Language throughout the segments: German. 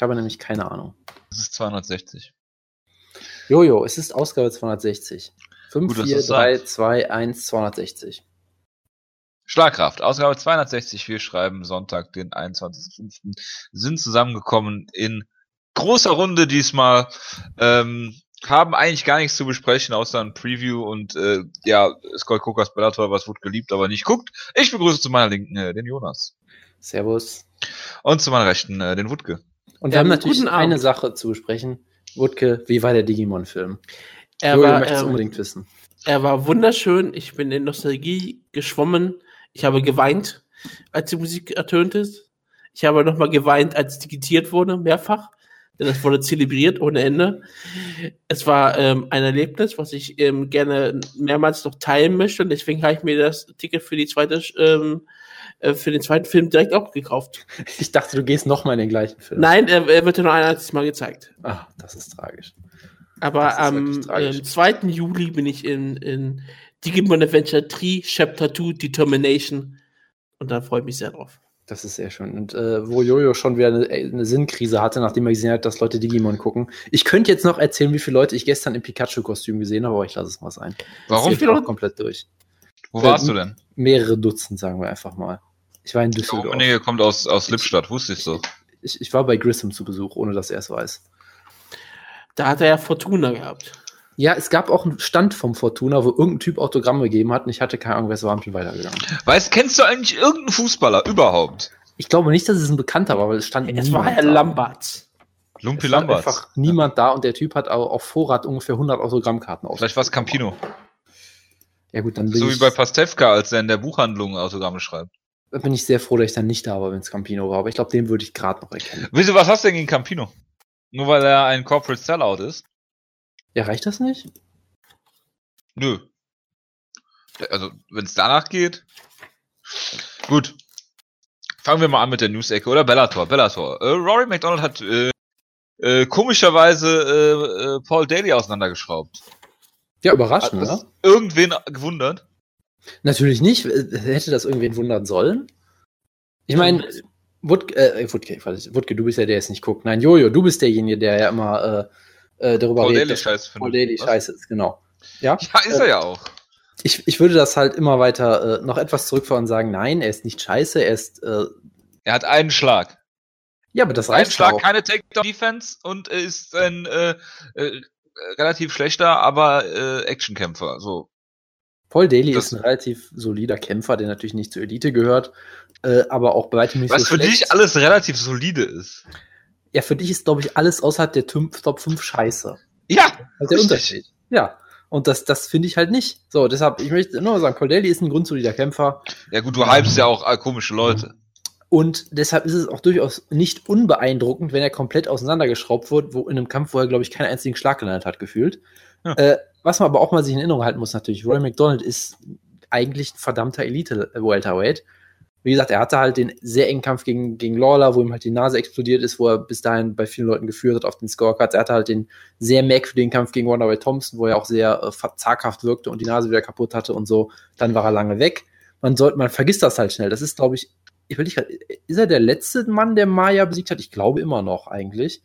Ich habe nämlich keine Ahnung. Das ist 260. Jojo, es ist Ausgabe 260. 5, Gut, 4, 3, 2, 1, 260. Schlagkraft, Ausgabe 260. Wir schreiben Sonntag, den 21.05. Sind zusammengekommen in großer Runde diesmal. Ähm, haben eigentlich gar nichts zu besprechen, außer ein Preview und äh, ja, Scott Cookers Bellator, was wird geliebt, aber nicht guckt. Ich begrüße zu meiner Linken äh, den Jonas. Servus. Und zu meiner Rechten äh, den Wutke. Und wir ja, haben natürlich eine Sache zu besprechen. Wutke, wie war der Digimon-Film? Er Jojo war, ähm, unbedingt wissen. Er war wunderschön. Ich bin in Nostalgie geschwommen. Ich habe geweint, als die Musik ertönt ist. Ich habe nochmal geweint, als digitiert wurde, mehrfach denn es wurde zelebriert ohne Ende. Es war ähm, ein Erlebnis, was ich ähm, gerne mehrmals noch teilen möchte und deswegen habe ich mir das Ticket für die zweite ähm, äh, für den zweiten Film direkt auch gekauft. Ich dachte, du gehst noch mal in den gleichen Film. Nein, er, er wird ja nur ein einziges Mal gezeigt. Ach, das ist tragisch. Aber am ähm, 2. Juli bin ich in, in Digimon Adventure 3 Chapter 2 Determination und da freue ich mich sehr drauf. Das ist sehr schön. Und äh, wo Jojo schon wieder eine, eine, Sinnkrise hatte, nachdem er gesehen hat, dass Leute Digimon gucken. Ich könnte jetzt noch erzählen, wie viele Leute ich gestern im Pikachu-Kostüm gesehen habe, aber ich lasse es mal sein. Warum? Ich auch komplett durch. Wo warst du denn? Mehrere Dutzend, sagen wir einfach mal. Ich war in Düsseldorf. Derjenige kommt aus, aus Lippstadt, wusste ich so. Ich, ich war bei Grissom zu Besuch, ohne dass er es weiß. Da hat er ja Fortuna gehabt. Ja, es gab auch einen Stand vom Fortuna, wo irgendein Typ Autogramm gegeben hat und ich hatte keine Ahnung, wer es war und bin weitergegangen. Weißt, kennst du eigentlich irgendeinen Fußballer überhaupt? Ich glaube nicht, dass es ein Bekannter war, weil es stand Es war Herr Lambert. Lumpi Lambert. einfach niemand da und der Typ hat auch auf Vorrat ungefähr 100 Autogrammkarten aus. Vielleicht war es Campino. Ja gut, dann bin So wie bei Pastewka, als er in der Buchhandlung Autogramme schreibt. Bin ich sehr froh, dass ich dann nicht da war, wenn es Campino war. Aber ich glaube, den würde ich gerade noch erkennen. Wieso, was hast du denn gegen Campino? Nur weil er ein Corporate Sellout ist? Ja, reicht das nicht? Nö. Also, wenn es danach geht. Gut. Fangen wir mal an mit der News-Ecke, oder? Bellator, Bellator. Äh, Rory McDonald hat äh, äh, komischerweise äh, äh, Paul Daly auseinandergeschraubt. Ja, überraschend, ne? Irgendwen gewundert? Natürlich nicht. Hätte das irgendwen wundern sollen? Ich meine, Wutke, äh, Wutke, Wutke, du bist ja der, der es nicht guckt. Nein, Jojo, du bist derjenige, der ja immer äh, äh darüber Paul redet. Scheiße Paul Daly Scheiße ist, genau. Ja, ja ist er ja auch. Ich, ich würde das halt immer weiter äh, noch etwas zurückfahren und sagen, nein, er ist nicht scheiße, er ist. Äh, er hat einen Schlag. Ja, aber das reicht Ein Schlag, auch. keine Takedown-Defense und ist ein äh, äh, relativ schlechter, aber äh, Actionkämpfer. So. Paul Daly das ist ein relativ solider Kämpfer, der natürlich nicht zur Elite gehört, äh, aber auch bei weitem nicht was so Was für schlecht. dich alles relativ solide ist. Ja, für dich ist, glaube ich, alles außerhalb der Top 5 scheiße. Ja! Das ist der Unterschied. Ja. Und das, das finde ich halt nicht. So, deshalb, ich möchte nur sagen, Cordelli ist ein grundsolider Kämpfer. Ja gut, du hypst ja auch komische Leute. Und deshalb ist es auch durchaus nicht unbeeindruckend, wenn er komplett auseinandergeschraubt wird, wo in einem Kampf, wo er, glaube ich, keinen einzigen Schlag gelandet hat, gefühlt. Ja. Äh, was man aber auch mal sich in Erinnerung halten muss, natürlich, Roy McDonald ist eigentlich ein verdammter Elite-Welterweight. Wie gesagt, er hatte halt den sehr engen Kampf gegen, gegen Lawler, wo ihm halt die Nase explodiert ist, wo er bis dahin bei vielen Leuten geführt hat auf den Scorecards. Er hatte halt den sehr merkwürdigen Kampf gegen Wonderboy Thompson, wo er auch sehr äh, zaghaft wirkte und die Nase wieder kaputt hatte und so. Dann war er lange weg. Man sollte, man vergisst das halt schnell. Das ist, glaube ich, ich will nicht grad, ist er der letzte Mann, der Maya besiegt hat? Ich glaube immer noch eigentlich.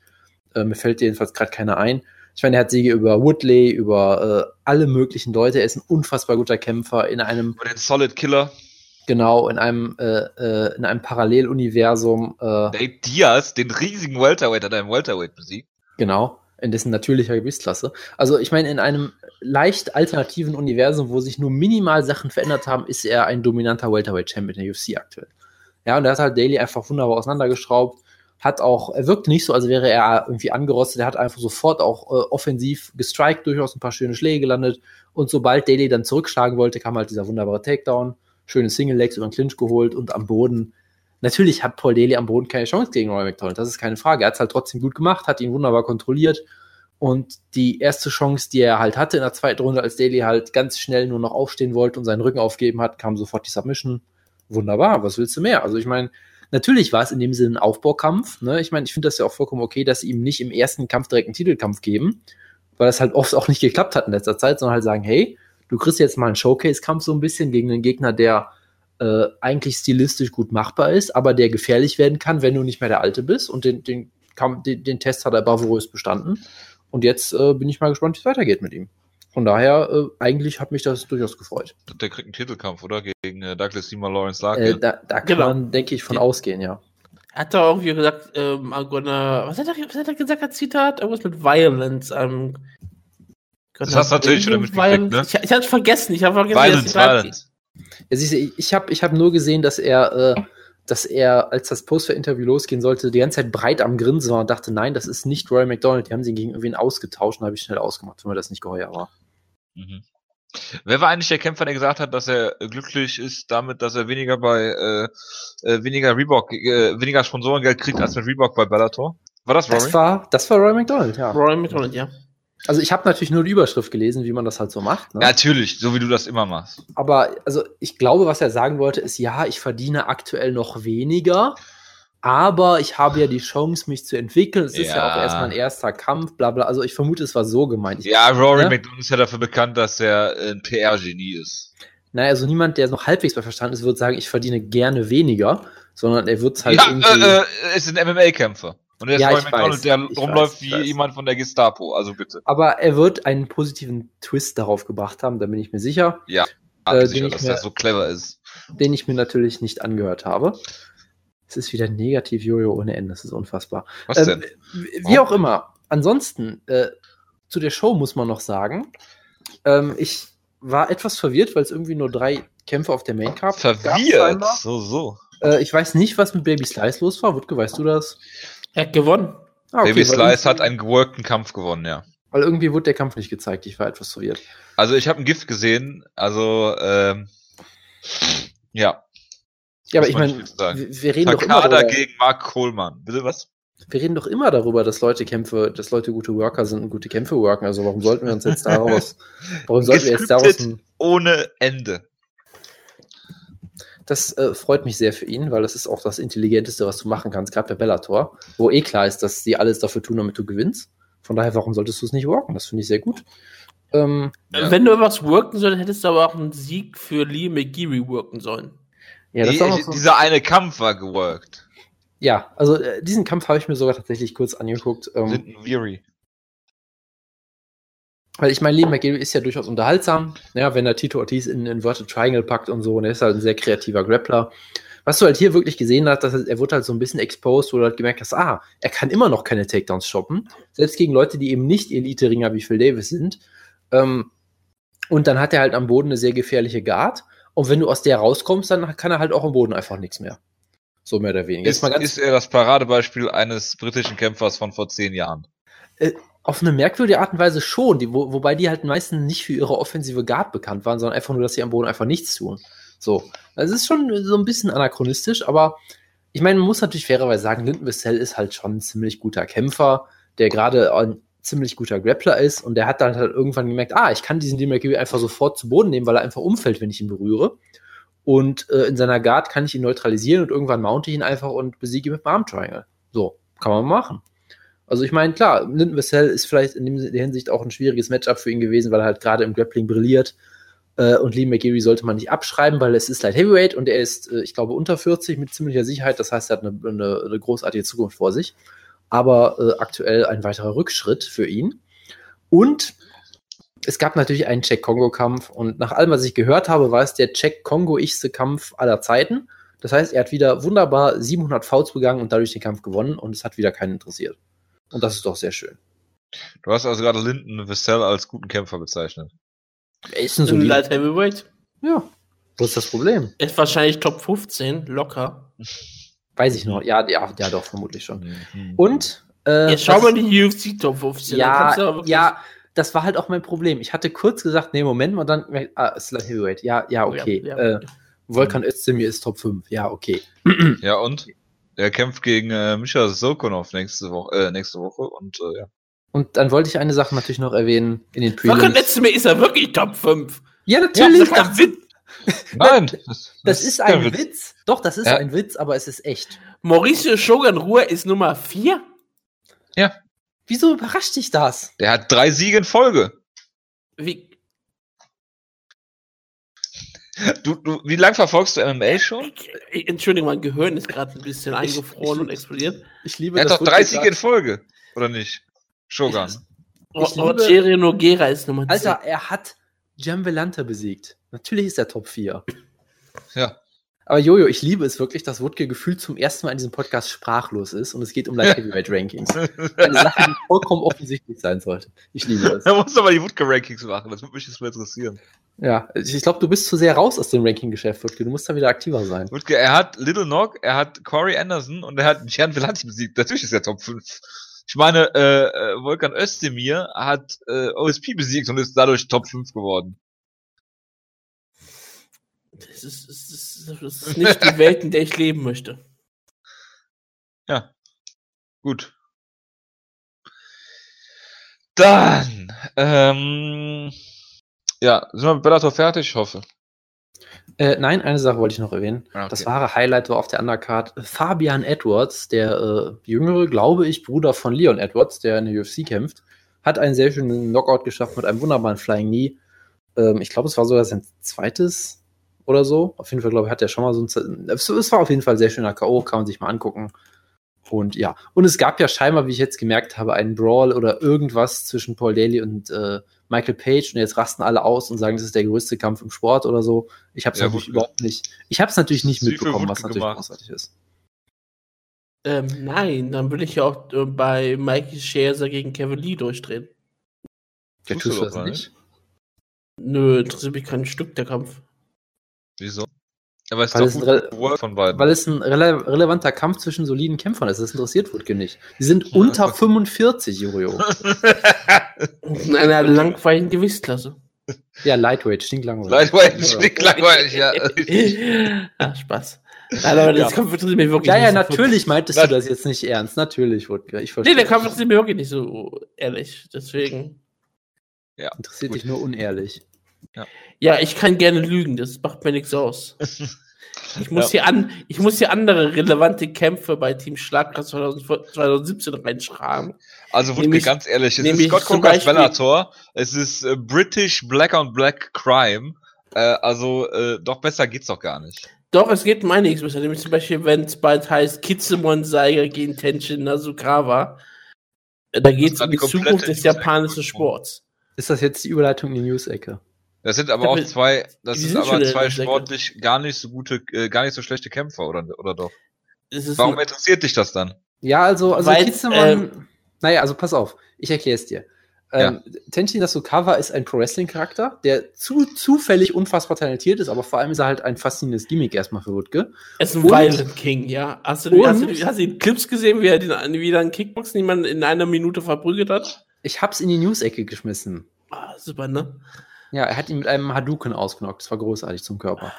Äh, mir fällt jedenfalls gerade keiner ein. Ich meine, er hat Siege über Woodley, über äh, alle möglichen Leute. Er ist ein unfassbar guter Kämpfer in einem. Über den Solid Killer. Genau, in einem, äh, äh, in einem Paralleluniversum. Äh, Nate Diaz, den riesigen Welterweight, hat einen Welterweight besiegt. Genau, in dessen natürlicher Gewichtsklasse. Also ich meine, in einem leicht alternativen Universum, wo sich nur minimal Sachen verändert haben, ist er ein dominanter Welterweight-Champion in der UFC aktuell. Ja, und er hat halt Daly einfach wunderbar auseinandergeschraubt. Hat auch, er wirkt nicht so, als wäre er irgendwie angerostet. Er hat einfach sofort auch äh, offensiv gestrikt, durchaus ein paar schöne Schläge gelandet. Und sobald Daly dann zurückschlagen wollte, kam halt dieser wunderbare Takedown schöne Single Legs über den Clinch geholt und am Boden. Natürlich hat Paul Daly am Boden keine Chance gegen Roy McDonald, das ist keine Frage. Er hat es halt trotzdem gut gemacht, hat ihn wunderbar kontrolliert. Und die erste Chance, die er halt hatte in der zweiten Runde, als Daly halt ganz schnell nur noch aufstehen wollte und seinen Rücken aufgeben hat, kam sofort die Submission. Wunderbar, was willst du mehr? Also ich meine, natürlich war es in dem Sinne ein Aufbaukampf. Ne? Ich meine, ich finde das ja auch vollkommen okay, dass sie ihm nicht im ersten Kampf direkt einen Titelkampf geben, weil das halt oft auch nicht geklappt hat in letzter Zeit, sondern halt sagen, hey, du kriegst jetzt mal einen Showcase-Kampf so ein bisschen gegen einen Gegner, der äh, eigentlich stilistisch gut machbar ist, aber der gefährlich werden kann, wenn du nicht mehr der Alte bist und den, den den, den, Test hat er bravourös bestanden. Und jetzt äh, bin ich mal gespannt, wie es weitergeht mit ihm. Von daher, äh, eigentlich hat mich das durchaus gefreut. Der kriegt einen Titelkampf, oder? Gegen äh, Douglas Seymour Lawrence Larkin. Äh, da, da kann genau. man, denke ich, von ja. ausgehen, ja. Hat er irgendwie gesagt, ähm, gonna, was, hat er, was hat er gesagt als Zitat? Irgendwas mit Violence. Ähm, das hast du natürlich schon mitgekriegt, ne? Ich, ich hatte vergessen, ich habe vergessen, Violence, Violence. Ja, ich ich habe ich hab nur gesehen, dass er, äh, dass er, als das Poster-Interview losgehen sollte, die ganze Zeit breit am Grinsen war und dachte, nein, das ist nicht Roy McDonald, die haben sie gegen irgendwen ausgetauscht und habe ich schnell ausgemacht, wenn mir das nicht geheuer war. Mhm. Wer war eigentlich der Kämpfer, der gesagt hat, dass er glücklich ist damit, dass er weniger bei äh, äh, weniger Reebok, äh, weniger Sponsorengeld kriegt als mit Reebok bei Bellator? War das Rory? Das war, das war Roy McDonald, ja. Roy McDonald, ja. Also ich habe natürlich nur die Überschrift gelesen, wie man das halt so macht. Ne? Natürlich, so wie du das immer machst. Aber also ich glaube, was er sagen wollte, ist ja, ich verdiene aktuell noch weniger, aber ich habe ja die Chance, mich zu entwickeln. Es ja. ist ja auch erst mein erster Kampf, bla bla. Also ich vermute, es war so gemeint. Ich ja, Rory ne? McDonald ist ja dafür bekannt, dass er ein PR-Genie ist. Naja, also niemand, der noch halbwegs bei Verstand ist, wird sagen, ich verdiene gerne weniger, sondern er wird halt ja, irgendwie. Äh, äh, ist ein MMA-Kämpfer. Und er ist ja, Roy McDonald, weiß, der rumläuft weiß, wie weiß. jemand von der Gestapo, also bitte. Aber er wird einen positiven Twist darauf gebracht haben, da bin ich mir sicher. Ja, äh, sicher, dass mir, er so clever ist. Den ich mir natürlich nicht angehört habe. Es ist wieder negativ Jojo ohne Ende, das ist unfassbar. Was ähm, denn? Wie auch immer. Ansonsten, äh, zu der Show muss man noch sagen, ähm, ich war etwas verwirrt, weil es irgendwie nur drei Kämpfe auf der Main Card Verwirrt? So, so. Äh, ich weiß nicht, was mit Baby Slice los war. Wutke, weißt du das? Er hat gewonnen. Ah, okay, Baby Slice hat einen geworkten Kampf gewonnen, ja. Weil irgendwie wurde der Kampf nicht gezeigt. Ich war etwas verwirrt. Also ich habe ein Gift gesehen. Also ähm, ja, ja, aber ich meine, wir, wir, reden Takada doch immer darüber, gegen Mark Kohlmann. Bitte was? Wir reden doch immer darüber, dass Leute Kämpfe, dass Leute gute Worker sind und gute Kämpfe worken. Also warum sollten wir uns jetzt daraus, warum sollten wir jetzt daraus ohne Ende? Das äh, freut mich sehr für ihn, weil das ist auch das Intelligenteste, was du machen kannst, gerade bei Bellator, wo eh klar ist, dass sie alles dafür tun, damit du gewinnst. Von daher, warum solltest du es nicht worken? Das finde ich sehr gut. Ähm, ja. Wenn du was worken solltest, hättest du aber auch einen Sieg für Lee McGeary worken sollen. Ja, das Die, so dieser eine Kampf war geworkt. Ja, also äh, diesen Kampf habe ich mir sogar tatsächlich kurz angeguckt. Ähm, Weary. Weil ich meine, Lee McGill ist ja durchaus unterhaltsam, ja, wenn er Tito Ortiz in Inverted Triangle packt und so, und er ist halt ein sehr kreativer Grappler. Was du halt hier wirklich gesehen hast, dass er, er wurde halt so ein bisschen exposed, wo du halt gemerkt hast, ah, er kann immer noch keine Takedowns shoppen, selbst gegen Leute, die eben nicht Elite-Ringer wie Phil Davis sind. Ähm, und dann hat er halt am Boden eine sehr gefährliche Guard. Und wenn du aus der rauskommst, dann kann er halt auch am Boden einfach nichts mehr. So mehr oder weniger. Ist, ist er das Paradebeispiel eines britischen Kämpfers von vor zehn Jahren? Äh, auf eine merkwürdige Art und Weise schon, die, wo, wobei die halt meistens nicht für ihre offensive Guard bekannt waren, sondern einfach nur, dass sie am Boden einfach nichts tun. So. Das ist schon so ein bisschen anachronistisch, aber ich meine, man muss natürlich fairerweise sagen, Linden Wissell ist halt schon ein ziemlich guter Kämpfer, der gerade ziemlich guter Grappler ist und der hat dann halt irgendwann gemerkt, ah, ich kann diesen Demarkiwi einfach sofort zu Boden nehmen, weil er einfach umfällt, wenn ich ihn berühre. Und äh, in seiner Guard kann ich ihn neutralisieren und irgendwann mounte ich ihn einfach und besiege ihn mit dem Arm Triangle. So, kann man machen. Also ich meine, klar, Linden Vassell ist vielleicht in der Hinsicht auch ein schwieriges Matchup für ihn gewesen, weil er halt gerade im Grappling brilliert. Äh, und Lee McGeary sollte man nicht abschreiben, weil es ist Light Heavyweight und er ist, äh, ich glaube, unter 40 mit ziemlicher Sicherheit. Das heißt, er hat eine, eine, eine großartige Zukunft vor sich aber äh, aktuell ein weiterer Rückschritt für ihn. Und es gab natürlich einen Czech-Kongo-Kampf und nach allem, was ich gehört habe, war es der Czech-Kongo-ichste Kampf aller Zeiten. Das heißt, er hat wieder wunderbar 700 Fouls begangen und dadurch den Kampf gewonnen und es hat wieder keinen interessiert. Und das ist doch sehr schön. Du hast also gerade Linden Vissel als guten Kämpfer bezeichnet. Er ist ein solider Light Heavyweight. Ja. Wo ist das Problem? Er ist wahrscheinlich Top 15, locker. Weiß ich noch. Ja, ja, ja, doch, vermutlich schon. Mhm. Und. Äh, Jetzt schau mal die UFC Top 15. Ja, ja, das war halt auch mein Problem. Ich hatte kurz gesagt, nee, Moment mal, dann, ah, ist Light Heavyweight. Ja, ja, okay. Ja, ja. Äh, Volkan Özdemir ist Top 5. Ja, okay. Ja, und? Er kämpft gegen äh, Misha Sokonov nächste Woche, äh, nächste Woche und äh, ja. Und dann wollte ich eine Sache natürlich noch erwähnen in den Prelims. Volkan Özdemir ist er wirklich Top 5. Ja, natürlich. Ja, das, Nein, das, das, das ist ein Witz. Witz. Doch, das ist ja. ein Witz, aber es ist echt. Mauricio Shogun Ruhe ist Nummer 4? Ja. Wieso überrascht dich das? Der hat drei Siege in Folge. Wie? Du, du, wie lange verfolgst du MMA schon? Entschuldigung, mein Gehirn ist gerade ein bisschen eingefroren ich, und explodiert. Ich liebe Er hat doch 30 in Folge, oder nicht? Shogun. Rogerio Noguera ist Nummer 10. Alter, er hat Jamvelanta besiegt. Natürlich ist er Top 4. Ja. Aber Jojo, ich liebe es wirklich, dass Wutke gefühlt zum ersten Mal in diesem Podcast sprachlos ist und es geht um Light Heavyweight Rankings. Eine Sache, die vollkommen offensichtlich sein sollte. Ich liebe es. Er muss aber die Wutke Rankings machen, das würde mich jetzt mal interessieren. Ja, ich glaube, du bist zu sehr raus aus dem Ranking-Geschäft, Wutke. Du musst da wieder aktiver sein. Wutke, er hat Little Nog, er hat Corey Anderson und er hat Gian Vellanti besiegt. Natürlich ist er Top 5. Ich meine, äh, äh, Volkan Özdemir hat äh, OSP besiegt und ist dadurch Top 5 geworden. Das ist, das, ist, das ist nicht die Welt, in der ich leben möchte. Ja. Gut. Dann, ähm, ja, sind wir mit Bellator fertig? Ich hoffe. Äh, nein, eine Sache wollte ich noch erwähnen. Ah, okay. Das wahre Highlight war auf der Undercard Fabian Edwards, der äh, jüngere, glaube ich, Bruder von Leon Edwards, der in der UFC kämpft, hat einen sehr schönen Knockout geschafft mit einem wunderbaren Flying Knee. Ähm, ich glaube, es war sogar sein zweites oder so. Auf jeden Fall, glaube ich, hat er schon mal so ein. Es war auf jeden Fall ein sehr schöner K.O., kann man sich mal angucken. Und ja, und es gab ja scheinbar, wie ich jetzt gemerkt habe, einen Brawl oder irgendwas zwischen Paul Daly und äh, Michael Page und jetzt rasten alle aus und sagen, das ist der größte Kampf im Sport oder so. Ich habe es ja, natürlich überhaupt nicht. Ich habe es natürlich nicht mitbekommen, was natürlich gemacht. großartig ist. Ähm, nein, dann würde ich ja auch äh, bei Mikey Scherzer gegen Kevin Lee durchdrehen. Ja, tust du das nicht? Nö, interessiert mich kein Stück der Kampf. Wieso? Aber es weil, ist es von beiden. weil es ein rele relevanter Kampf zwischen soliden Kämpfern ist. Das interessiert Wutke nicht. Die sind ja, unter 45, Jojo. In einer langweiligen Gewichtsklasse. Ja, Lightweight, stinklangweilig. Lightweight, stinklangweilig, ja. Ach, Spaß. Nein, aber das ja. Kampf interessiert mich wirklich Ja, ja, natürlich meintest du das jetzt nicht ernst. Natürlich, Wutke. Ich verstehe. Nee, der Kampf interessiert mich wirklich nicht so ehrlich. Deswegen. Ja. Interessiert Gut. dich nur unehrlich. Ja. ja, ich kann gerne lügen, das macht mir nichts aus. Ich muss, ja. hier an, ich muss hier andere relevante Kämpfe bei Team Schlagkraft 2017 reinschreiben. Also wirklich nämlich, ganz ehrlich, es ist Scott Cookers Bellator, es ist äh, British Black on Black Crime, äh, also äh, doch besser geht's doch gar nicht. Doch, es geht mir nichts besser, nämlich zum Beispiel, wenn es bald heißt Kitsumon Saiga gegen Tenshin Nasukawa, da geht es um die Zukunft des japanischen Sports. Ist das jetzt die Überleitung in die News-Ecke? Das sind aber auch zwei, das ist aber zwei sportlich gar nicht so gute, äh, gar nicht so schlechte Kämpfer, oder, oder doch? Warum interessiert dich das dann? Ja, also, also Weil, ähm, naja, also pass auf, ich erkläre es dir. Ähm, ja. Tenchi Nasukawa ist ein Pro-Wrestling-Charakter, der zu zufällig unfassbar talentiert ist, aber vor allem ist er halt ein faszinierendes Gimmick erstmal für Wutke. Er ist ein und, Violent King, ja. Hast du, hast, du, hast du Clips gesehen, wie er den, wieder einen Kickboxen jemanden in einer Minute verprügelt hat? Ich hab's in die News-Ecke geschmissen. Ah, super, ne? Ja, er hat ihn mit einem Hadouken ausgenockt. Das war großartig zum Körper.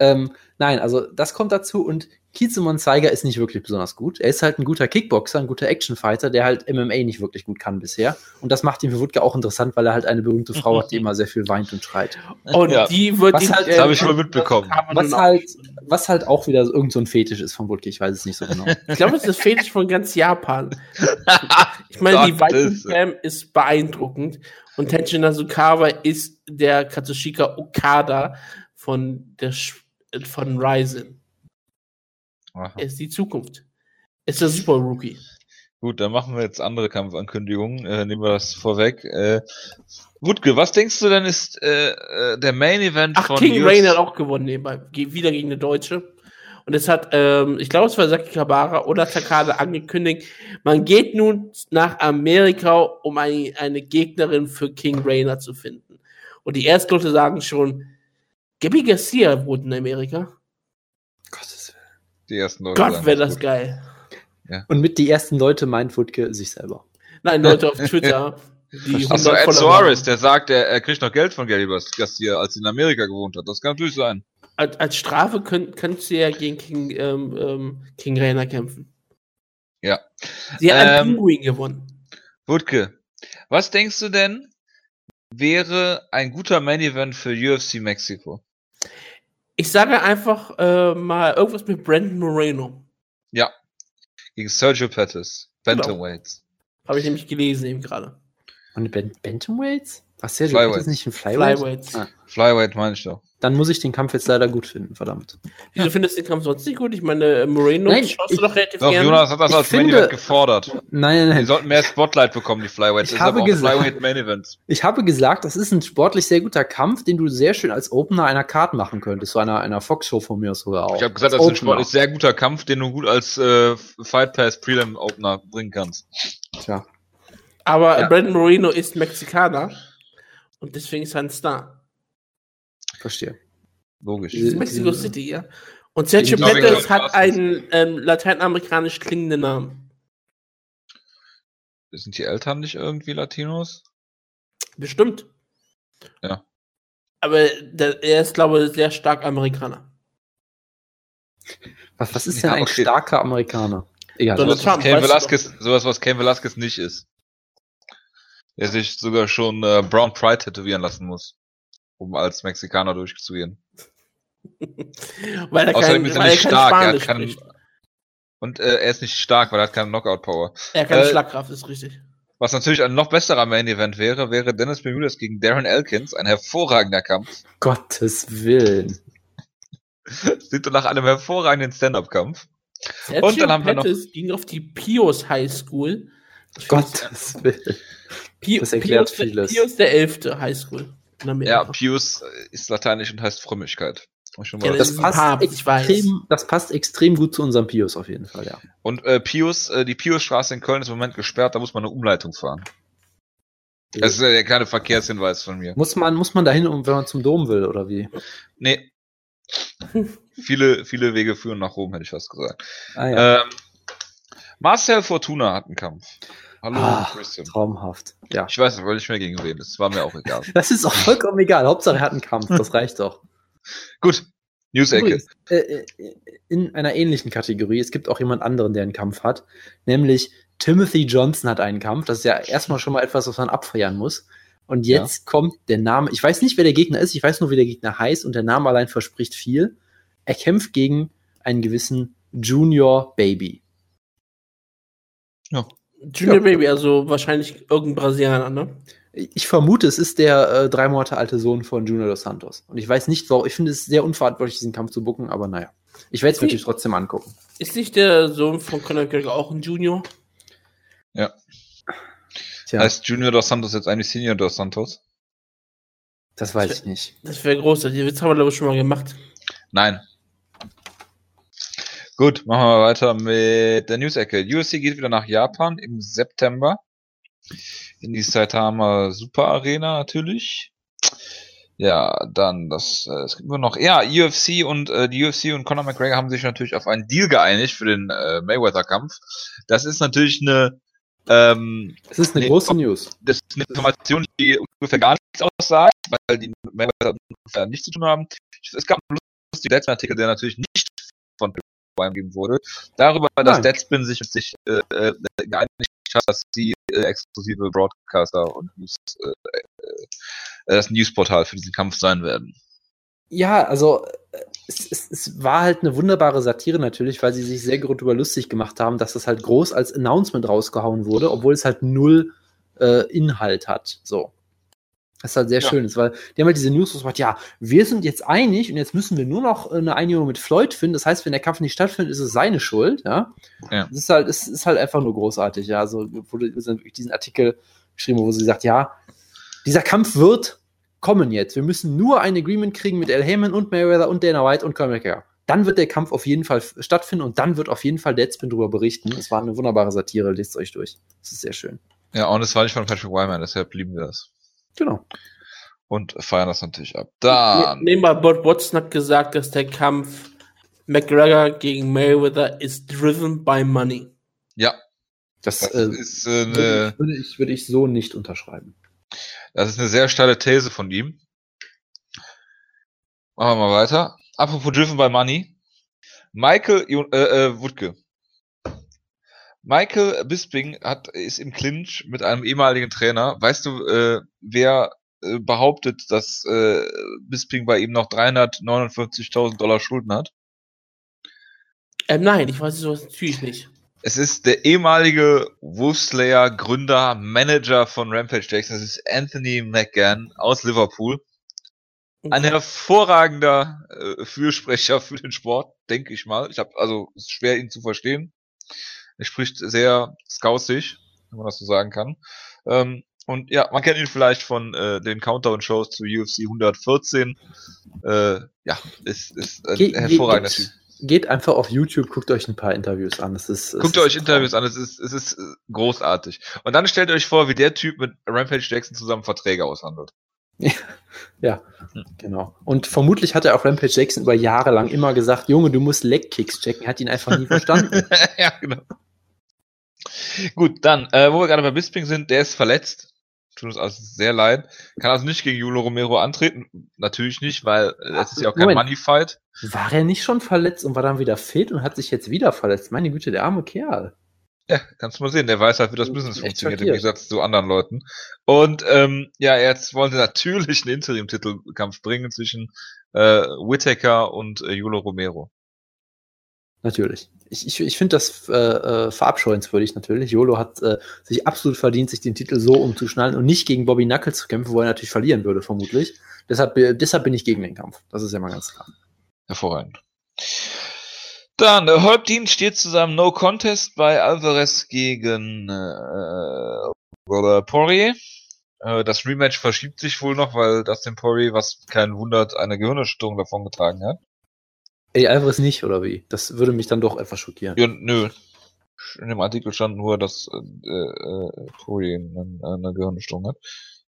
Ähm, nein, also das kommt dazu und Kizumon Zeiger ist nicht wirklich besonders gut. Er ist halt ein guter Kickboxer, ein guter Actionfighter, der halt MMA nicht wirklich gut kann bisher. Und das macht ihn für Wutke auch interessant, weil er halt eine berühmte Frau hat, die immer sehr viel weint und schreit. Und ja. die wird was halt, das habe ich schon mitbekommen. Was halt, was halt auch wieder irgend so ein Fetisch ist von Wutke, ich weiß es nicht so genau. ich glaube, es ist das Fetisch von ganz Japan. ich meine, die Weiten ist beeindruckend und Tenshin Nasukawa ist der Katsushika Okada von der von Ryzen. Aha. Er ist die Zukunft. Er ist der Super Rookie. Gut, dann machen wir jetzt andere Kampfankündigungen. Äh, nehmen wir das vorweg. Äh, Wutke, was denkst du denn ist äh, äh der Main Event Ach, von King Rain hat auch gewonnen nebenbei. Wieder gegen eine Deutsche. Und es hat, ähm, ich glaube, es war Saki Kabara oder Takada angekündigt, man geht nun nach Amerika, um ein, eine Gegnerin für King Rainer zu finden. Und die ersten Leute sagen schon, Gabby Garcia wohnt in Amerika. Gottes Willen. Die ersten Leute. Gott, wäre das geil. Ja. Und mit die ersten Leute meint Wutke sich selber. Nein, Leute auf Twitter. Achso, Ed Suarez, der sagt, er, er kriegt noch Geld von Gary Garcia, als er in Amerika gewohnt hat. Das kann natürlich sein als, als Strafe könnt, könntest du ja gegen King, ähm, ähm, King Rainer kämpfen. Ja. Sie hat einen ähm, Pinguin gewonnen. Wutke, was denkst du denn, wäre ein guter Main Event für UFC Mexiko? Ich sage einfach äh, mal irgendwas mit Brandon Moreno. Ja. Gegen Sergio Pettis. Bantamweights. Genau. Habe ich nämlich gelesen eben gerade. Und Bantamweights? Was, Sergio Flyweight. ist nicht ein Flyweight? Flyweight. Ah. Flyweight meine ich doch. Dann muss ich den Kampf jetzt leider gut finden, verdammt. Wieso ja. findest du den Kampf sonst nicht gut? Ich meine, Moreno nein, schaust ich, du doch relativ doch, gerne. Jonas hat das als finde, Main Event gefordert. Nein, nein, nein. Die sollten mehr Spotlight bekommen, die Flyweights. Ich habe, gesagt, Main Event. ich habe gesagt, das ist ein sportlich sehr guter Kampf, den du sehr schön als Opener einer Card machen könntest. So einer, einer Fox-Show von mir sogar auch. Ich habe gesagt, als das ist ein sportlich sehr guter Kampf, den du gut als äh, Fight Pass Prelim Opener bringen kannst. Tja. Aber ja. Brandon Moreno ist Mexikaner und deswegen ist er ein Star. Verstehe. Logisch. Das ist Mexico City, ja. Und Sergio Pettis hat einen ähm, lateinamerikanisch klingenden Namen. Sind die Eltern nicht irgendwie Latinos? Bestimmt. Ja. Aber der, er ist, glaube ich, sehr stark Amerikaner. Was, was ist denn ja, ein okay. starker Amerikaner? Egal. Sowas, was Ken Velasquez, sowas, was Ken Velasquez nicht ist. Der sich sogar schon äh, Brown Pride tätowieren lassen muss, um als Mexikaner durchzugehen. weil er Außerdem kein, ist er nicht stark. Er hat keinen, und äh, er ist nicht stark, weil er hat keine Knockout-Power. Er hat keine äh, Schlagkraft, ist richtig. Was natürlich ein noch besserer Main-Event wäre, wäre Dennis Bermudez gegen Darren Elkins. Ein hervorragender Kampf. Gottes Willen. Sieht doch nach einem hervorragenden Stand-Up-Kampf. Und dann haben wir noch. ging auf die Pius High School. Gottes Willen. Pi das erklärt Pius, vieles. Pius der Elfte High School. Ja, Pius ist lateinisch und heißt Frömmigkeit. Ja, das, passt Papst, extrem, das passt extrem gut zu unserem Pius auf jeden Fall, ja. Und äh, Pius, äh, die Piusstraße in Köln ist im Moment gesperrt, da muss man eine Umleitung fahren. Das ist ja der kleine Verkehrshinweis von mir. Muss man, muss man dahin, wenn man zum Dom will, oder wie? Nee. viele, viele Wege führen nach Rom, hätte ich fast gesagt. Ah, ja. ähm, Marcel Fortuna hat einen Kampf. Hallo, ah, Christian. Traumhaft. Ja. Ich weiß, wollte ich mehr gegen wen. Das war mir auch egal. das ist auch vollkommen egal. Hauptsache er hat einen Kampf. Das reicht doch. Gut. News-Ecke. Äh, äh, in einer ähnlichen Kategorie. Es gibt auch jemand anderen, der einen Kampf hat. Nämlich Timothy Johnson hat einen Kampf. Das ist ja erstmal schon mal etwas, was man abfeiern muss. Und jetzt ja. kommt der Name. Ich weiß nicht, wer der Gegner ist. Ich weiß nur, wie der Gegner heißt. Und der Name allein verspricht viel. Er kämpft gegen einen gewissen Junior Baby. Ja. Junior ja. Baby, also wahrscheinlich irgendein Brasilianer, ne? Ich vermute, es ist der äh, drei Monate alte Sohn von Junior dos Santos. Und ich weiß nicht, warum. Ich finde es sehr unverantwortlich, diesen Kampf zu bucken, aber naja. Ich werde es natürlich trotzdem angucken. Ist nicht der Sohn von Conor McGregor auch ein Junior? Ja. Tja. Heißt Junior dos Santos jetzt eigentlich Senior dos Santos? Das weiß ich nicht. Das wäre groß. Die Witz haben wir, glaube ich, schon mal gemacht. Nein. Gut, machen wir weiter mit der News-Ecke. UFC geht wieder nach Japan im September. In die Saitama Super Arena natürlich. Ja, dann das, äh, es gibt nur noch, ja, UFC und äh, die UFC und Conor McGregor haben sich natürlich auf einen Deal geeinigt für den äh, Mayweather-Kampf. Das ist natürlich eine ähm, das ist eine, eine große News. Das ist eine Information, die ungefähr gar nichts aussagt, weil die Mayweather ungefähr nichts zu tun haben. Es gab einen lustigen letzten Artikel, der natürlich nicht gegeben wurde, darüber, Nein. dass Deadspin sich, sich äh, äh, geeinigt hat, dass sie äh, exklusive Broadcaster und News, äh, äh, das Newsportal für diesen Kampf sein werden. Ja, also es, es, es, war halt eine wunderbare Satire natürlich, weil sie sich sehr darüber lustig gemacht haben, dass das halt groß als Announcement rausgehauen wurde, obwohl es halt null äh, Inhalt hat. So. Das ist halt sehr ja. schön, weil die haben halt diese News gesagt, ja, wir sind jetzt einig und jetzt müssen wir nur noch eine Einigung mit Floyd finden. Das heißt, wenn der Kampf nicht stattfindet, ist es seine Schuld, ja. ja. Das ist halt, es ist halt einfach nur großartig, ja. Also wurde diesen Artikel geschrieben, wo sie sagt, ja, dieser Kampf wird kommen jetzt. Wir müssen nur ein Agreement kriegen mit El Heyman und Mayweather und Dana White und Conor McGregor. Dann wird der Kampf auf jeden Fall stattfinden und dann wird auf jeden Fall Deadspin darüber berichten. Es war eine wunderbare Satire, lest euch durch. Das ist sehr schön. Ja, und es war nicht von Patrick Wyman, deshalb lieben wir das. Genau. Und feiern das natürlich ab. Dann. Nebenbei, Bob Watson hat gesagt, dass der Kampf McGregor gegen Mayweather ist driven by money. Ja. Das, das äh, ist äh, eine, würde, ich, würde ich so nicht unterschreiben. Das ist eine sehr steile These von ihm. Machen wir mal weiter. Apropos driven by money. Michael äh, äh, Wutke. Michael Bisping hat, ist im Clinch mit einem ehemaligen Trainer. Weißt du, äh, wer äh, behauptet, dass äh, Bisping bei ihm noch 349.000 Dollar Schulden hat? Ähm, nein, ich weiß sowas natürlich nicht. Es ist der ehemalige Wolfslayer Gründer, Manager von Rampage Jackson. Es ist Anthony McGann aus Liverpool. Ein hervorragender äh, Fürsprecher für den Sport, denke ich mal. Ich habe also es ist schwer ihn zu verstehen. Er spricht sehr scousig, wenn man das so sagen kann. Ähm, und ja, man kennt ihn vielleicht von äh, den Countdown-Shows zu UFC 114. Äh, ja, ist, ist ein Ge hervorragender Typ geht einfach auf YouTube, guckt euch ein paar Interviews an. Es ist, es guckt ist euch Interviews an, es ist, es ist äh, großartig. Und dann stellt euch vor, wie der Typ mit Rampage Jackson zusammen Verträge aushandelt. ja, hm. genau. Und vermutlich hat er auch Rampage Jackson über Jahre lang immer gesagt, Junge, du musst Leg-Kicks checken. Er hat ihn einfach nie verstanden. ja, genau. Gut, dann, äh, wo wir gerade bei Bisping sind, der ist verletzt tut uns also sehr leid. Kann also nicht gegen Julio Romero antreten. Natürlich nicht, weil es ist ja auch kein Money Fight. War er nicht schon verletzt und war dann wieder fit und hat sich jetzt wieder verletzt? Meine Güte, der arme Kerl. Ja, kannst du mal sehen. Der weiß halt, wie das Business funktioniert, im Gegensatz zu anderen Leuten. Und ähm, ja, jetzt wollen sie natürlich einen Interim-Titelkampf bringen zwischen äh, Whittaker und äh, Julio Romero. Natürlich. Ich, ich, ich finde das äh, äh, verabscheuenswürdig natürlich. Jolo hat äh, sich absolut verdient, sich den Titel so umzuschnallen und nicht gegen Bobby Knuckles zu kämpfen, wo er natürlich verlieren würde, vermutlich. Deshalb, äh, deshalb bin ich gegen den Kampf. Das ist ja mal ganz klar. Hervorragend. Dann, äh, Holbdien steht zusammen No Contest bei Alvarez gegen äh, Poirier. Äh, das Rematch verschiebt sich wohl noch, weil Dustin Poirier, was keinen wundert, eine Gehirnerschütterung davon getragen hat. Ey, Alvarez nicht, oder wie? Das würde mich dann doch etwas schockieren. Ja, nö. In dem Artikel stand nur, dass äh, äh, Poirier eine, eine Gehirnstörung hat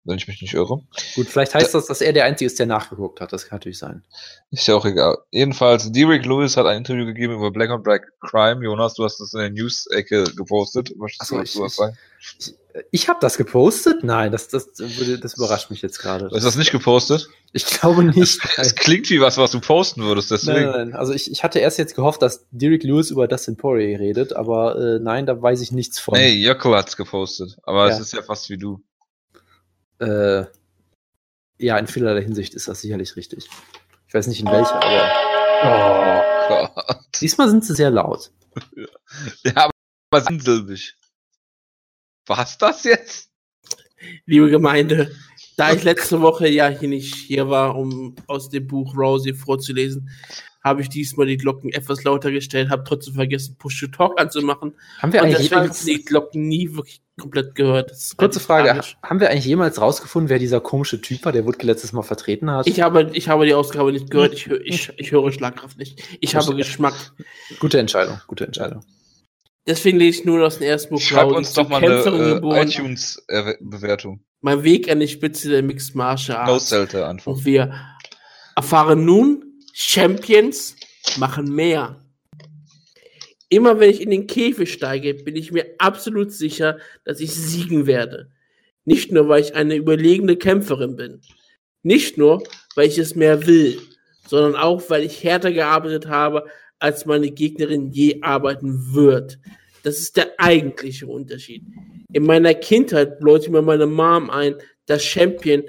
wenn ich mich nicht irre. Gut, vielleicht heißt da, das, dass er der Einzige ist, der nachgeguckt hat. Das kann natürlich sein. Ist ja auch egal. Jedenfalls, Derek Lewis hat ein Interview gegeben über Black on Black Crime. Jonas, du hast das in der News-Ecke gepostet. Möchtest Achso, du ich, was sagen? Ich, ich habe das gepostet? Nein, das, das, das überrascht mich jetzt gerade. Du das nicht gepostet? Ich glaube nicht. Es klingt wie was, was du posten würdest, deswegen. Nein, nein, Also ich, ich hatte erst jetzt gehofft, dass Derek Lewis über Dustin Poirier redet, aber äh, nein, da weiß ich nichts von. Nee, Jöckel hat's gepostet. Aber ja. es ist ja fast wie du. Äh, ja, in vielerlei Hinsicht ist das sicherlich richtig. Ich weiß nicht in welcher, aber. Oh Gott. Diesmal sind sie sehr laut. ja, aber silbig. Was das jetzt? Liebe Gemeinde, da ich letzte Woche ja hier nicht hier war, um aus dem Buch Rosie vorzulesen, habe ich diesmal die Glocken etwas lauter gestellt, habe trotzdem vergessen, Push to Talk anzumachen. Haben wir eigentlich jemals die Glocken nie wirklich komplett gehört? Kurze Frage, tragisch. haben wir eigentlich jemals rausgefunden, wer dieser komische Typ war, der Wutke letztes Mal vertreten hat? Ich habe, ich habe die Ausgabe nicht gehört, ich, ich, ich höre Schlagkraft nicht. Ich habe Geschmack. Gute Entscheidung, gute Entscheidung. Deswegen lese ich nur aus dem ersten Buch. Schreib uns doch mal eine äh, iTunes-Bewertung. Mein Weg an die Spitze der Mixed Martial Arts. No Und wir erfahren nun, Champions machen mehr. Immer wenn ich in den Käfig steige, bin ich mir absolut sicher, dass ich siegen werde. Nicht nur, weil ich eine überlegene Kämpferin bin. Nicht nur, weil ich es mehr will, sondern auch, weil ich härter gearbeitet habe, als meine Gegnerin je arbeiten wird. Das ist der eigentliche Unterschied. In meiner Kindheit bläute mir meine Mom ein, dass Champion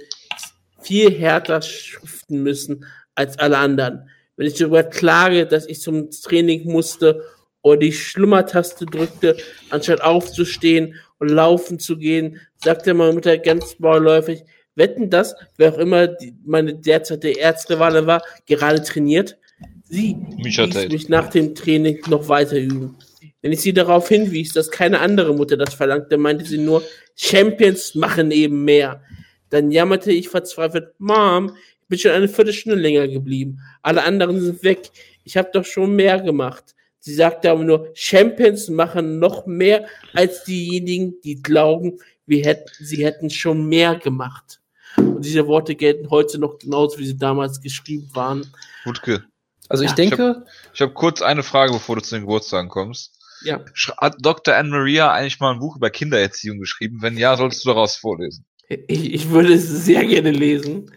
viel härter schuften müssen als alle anderen. Wenn ich darüber klage, dass ich zum Training musste oder die Schlummertaste drückte, anstatt aufzustehen und laufen zu gehen, sagte meine Mutter ganz bauläufig, wetten das, wer auch immer die, meine derzeitige Erzrivale war, gerade trainiert. Sie ließ mich nach dem Training noch weiter üben. Wenn ich sie darauf hinwies, dass keine andere Mutter das verlangte, meinte sie nur, Champions machen eben mehr. Dann jammerte ich verzweifelt, Mom, bin schon eine Viertelstunde länger geblieben. Alle anderen sind weg. Ich habe doch schon mehr gemacht. Sie sagte aber nur, Champions machen noch mehr als diejenigen, die glauben, wir hätten, sie hätten schon mehr gemacht. Und diese Worte gelten heute noch genauso, wie sie damals geschrieben waren. Gutke. Also ich ja, denke. Ich habe hab kurz eine Frage, bevor du zu den Geburtstagen kommst. Ja. Hat Dr. Anne Maria eigentlich mal ein Buch über Kindererziehung geschrieben? Wenn ja, solltest du daraus vorlesen. Ich, ich würde es sehr gerne lesen.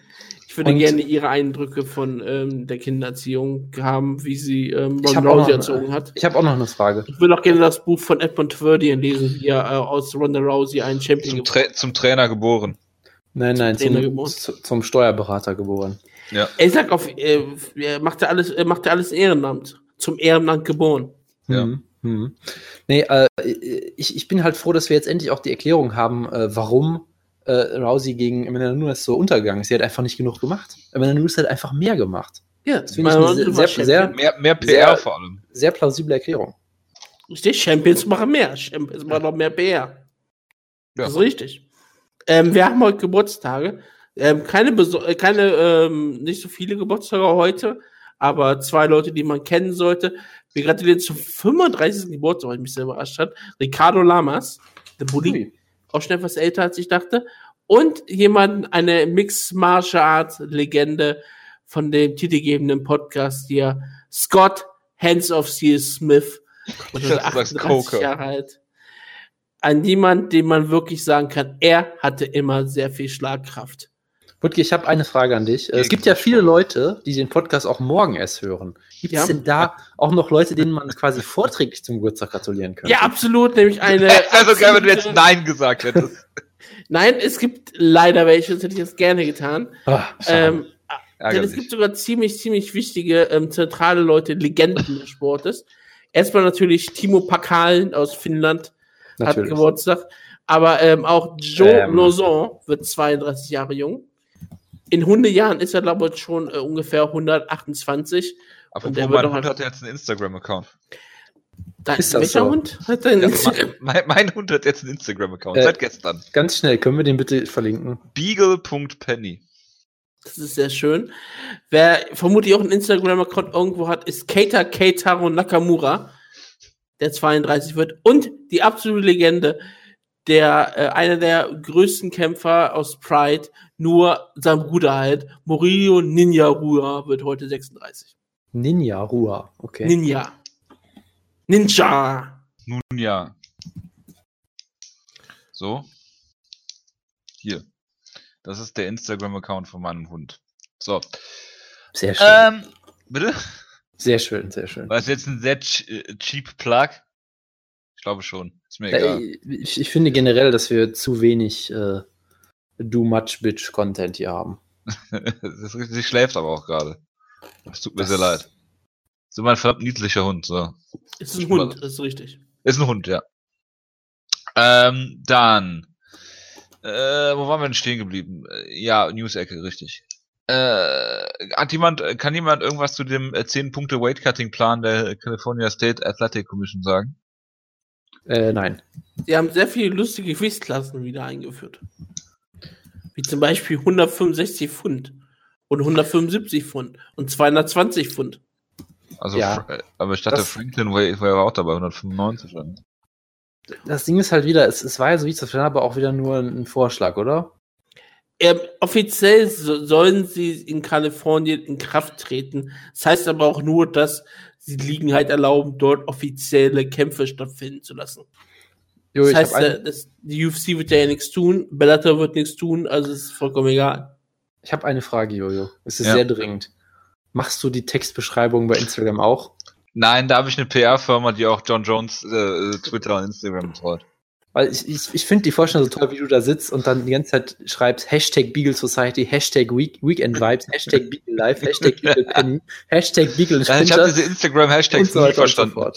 Ich würde und gerne Ihre Eindrücke von ähm, der Kindererziehung haben, wie sie ähm, Ronda Rousey erzogen hat. Ich habe auch noch eine Frage. Ich würde auch gerne das Buch von Edmund Twerdian lesen, wie er äh, aus Ronda Rousey einen Champion zum, Tra zum Trainer geboren. Nein, nein, zum, geboren. zum Steuerberater geboren. Ja. Er sagt auf, äh, er macht ja alles, er macht ja alles Ehrenamt. Zum Ehrenamt geboren. Ja. Mhm. Hm. Nee, äh, ich, ich bin halt froh, dass wir jetzt endlich auch die Erklärung haben, äh, warum äh, Rousey gegen Amanda Nunes so untergegangen ist. Sie hat einfach nicht genug gemacht. Amanda Nunes hat einfach mehr gemacht. Ja, das finde ich eine sehr, sehr, sehr, mehr, mehr PR sehr, vor allem. Sehr plausible Erklärung. Richtig, Champions machen mehr. Champions machen noch mehr PR. Ja. Das ist richtig. Ähm, wir haben heute Geburtstage. Ähm, keine, äh, keine ähm, nicht so viele Geburtstage heute, aber zwei Leute, die man kennen sollte. Wir gratulieren zum 35. Geburtstag, was mich sehr überrascht hat. Ricardo Lamas, der Bully, auch schon etwas älter als ich dachte. Und jemand, eine Mixed Martial Arts Legende von dem titelgebenden Podcast hier, Scott Hands of C. Smith. Und 38 Jahre alt. An jemand, den man wirklich sagen kann, er hatte immer sehr viel Schlagkraft. Wutke, ich habe eine Frage an dich. Es gibt ja viele Leute, die den Podcast auch morgen erst hören. Gibt es ja. denn da auch noch Leute, denen man quasi vorträglich zum Geburtstag gratulieren könnte? Ja, absolut, nämlich eine. also geil, wenn du jetzt Nein gesagt hättest. Nein, es gibt leider welche, das hätte ich jetzt gerne getan. Ach, ähm, denn es gibt sogar ziemlich, ziemlich wichtige, ähm, zentrale Leute, Legenden des Sportes. Erstmal natürlich Timo Pakalen aus Finnland natürlich. hat Geburtstag. Aber ähm, auch Joe ähm. Lozon wird 32 Jahre jung. In Hundejahren ist er, glaube ich, schon äh, ungefähr 128. Aber und der mein Hund hat jetzt einen Instagram-Account. ist das welcher so? Hund hat ja, mein, mein, Hund hat jetzt einen Instagram-Account, äh, seit gestern. Ganz schnell, können wir den bitte verlinken? Beagle.penny. Das ist sehr schön. Wer vermutlich auch einen Instagram-Account irgendwo hat, ist Keita Keitaro Nakamura, der 32 wird. Und die absolute Legende, der äh, einer der größten Kämpfer aus Pride, nur sein Bruder halt, Murillo Ninja Rua wird heute 36. Ninja Rua, okay. Ninja. Ninja. Nun ja. So. Hier. Das ist der Instagram-Account von meinem Hund. So. Sehr schön. Ähm, bitte? Sehr schön, sehr schön. War es jetzt ein sehr äh, cheap Plug? Ich glaube schon. Ist mir egal. Ich, ich finde generell, dass wir zu wenig äh, Do Much Bitch Content hier haben. Sie schläft aber auch gerade. Das tut mir das sehr leid. So mein verdammt niedlicher Hund. So. Ist ein Hund, ist richtig. Ist ein Hund, ja. Ähm, dann. Äh, wo waren wir denn stehen geblieben? Äh, ja, News-Ecke, richtig. Äh, hat jemand, kann jemand irgendwas zu dem äh, 10 Punkte Weight Cutting Plan der California State Athletic Commission sagen? Äh, nein. Sie haben sehr viele lustige Gewichtsklassen wieder eingeführt. Wie zum Beispiel 165 Pfund und 175 Pfund und 220 Pfund. Also, ja, aber ich dachte, Franklin war, ja auch dabei, 195. Dann. Das Ding ist halt wieder, es, es war ja so wie ich es verstanden habe, auch wieder nur ein Vorschlag, oder? Ähm, offiziell so, sollen sie in Kalifornien in Kraft treten. Das heißt aber auch nur, dass sie Ligen halt erlauben, dort offizielle Kämpfe stattfinden zu lassen. Jo, das heißt, ein... das, die UFC wird ja nichts tun, Bellator wird nichts tun, also es ist vollkommen egal. Ich habe eine Frage, Jojo. Es ist ja. sehr dringend. Machst du die Textbeschreibung bei Instagram auch? Nein, da habe ich eine PR-Firma, die auch John Jones äh, Twitter und Instagram betreut. Weil ich, ich, ich finde die Vorstellung so toll, wie du da sitzt und dann die ganze Zeit schreibst Hashtag Beagle Society, Hashtag Week, Weekend Vibes, Hashtag Beagle Life, Hashtag Beagle Penny, Hashtag Beagle ja, Ich habe diese Instagram-Hashtags so nicht verstanden. So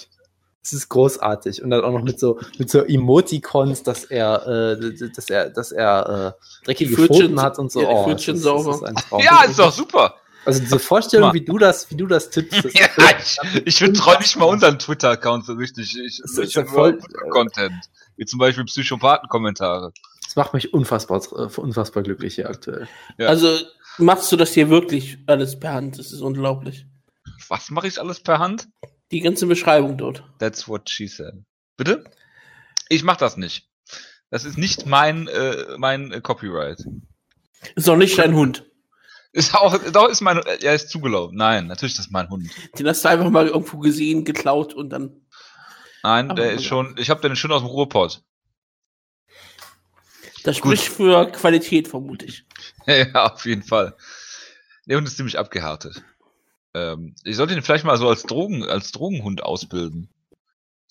das ist großartig. Und dann auch noch mit so, mit so Emoticons, dass er, äh, dass er, dass er äh, dreckige Pfoten hat und so. Ja, oh, das ist, sauber. Das ist ja, ist doch super. Also diese Vorstellung, wie du das, wie du das tippst. Das ja, ich, ich betreue nicht mal unseren Twitter-Account so richtig. Ich, das ich habe voll Content. Wie zum Beispiel Psychopathen-Kommentare. Das macht mich unfassbar, äh, unfassbar glücklich hier aktuell. Ja. Also machst du das hier wirklich alles per Hand? Das ist unglaublich. Was mache ich alles per Hand? Die ganze Beschreibung dort. That's what she said. Bitte? Ich mach das nicht. Das ist nicht mein, äh, mein äh, Copyright. Ist doch nicht dein Hund. Ist auch, doch ist mein, er ist zugelaufen. Nein, natürlich ist das mein Hund. Den hast du einfach mal irgendwo gesehen, geklaut und dann. Nein, der ist schon, ich habe den schon aus dem Ruhrpott. Das spricht Gut. für Qualität, vermute ich. ja, auf jeden Fall. Der Hund ist ziemlich abgehärtet. Ähm, ich sollte ihn vielleicht mal so als Drogen, als Drogenhund ausbilden.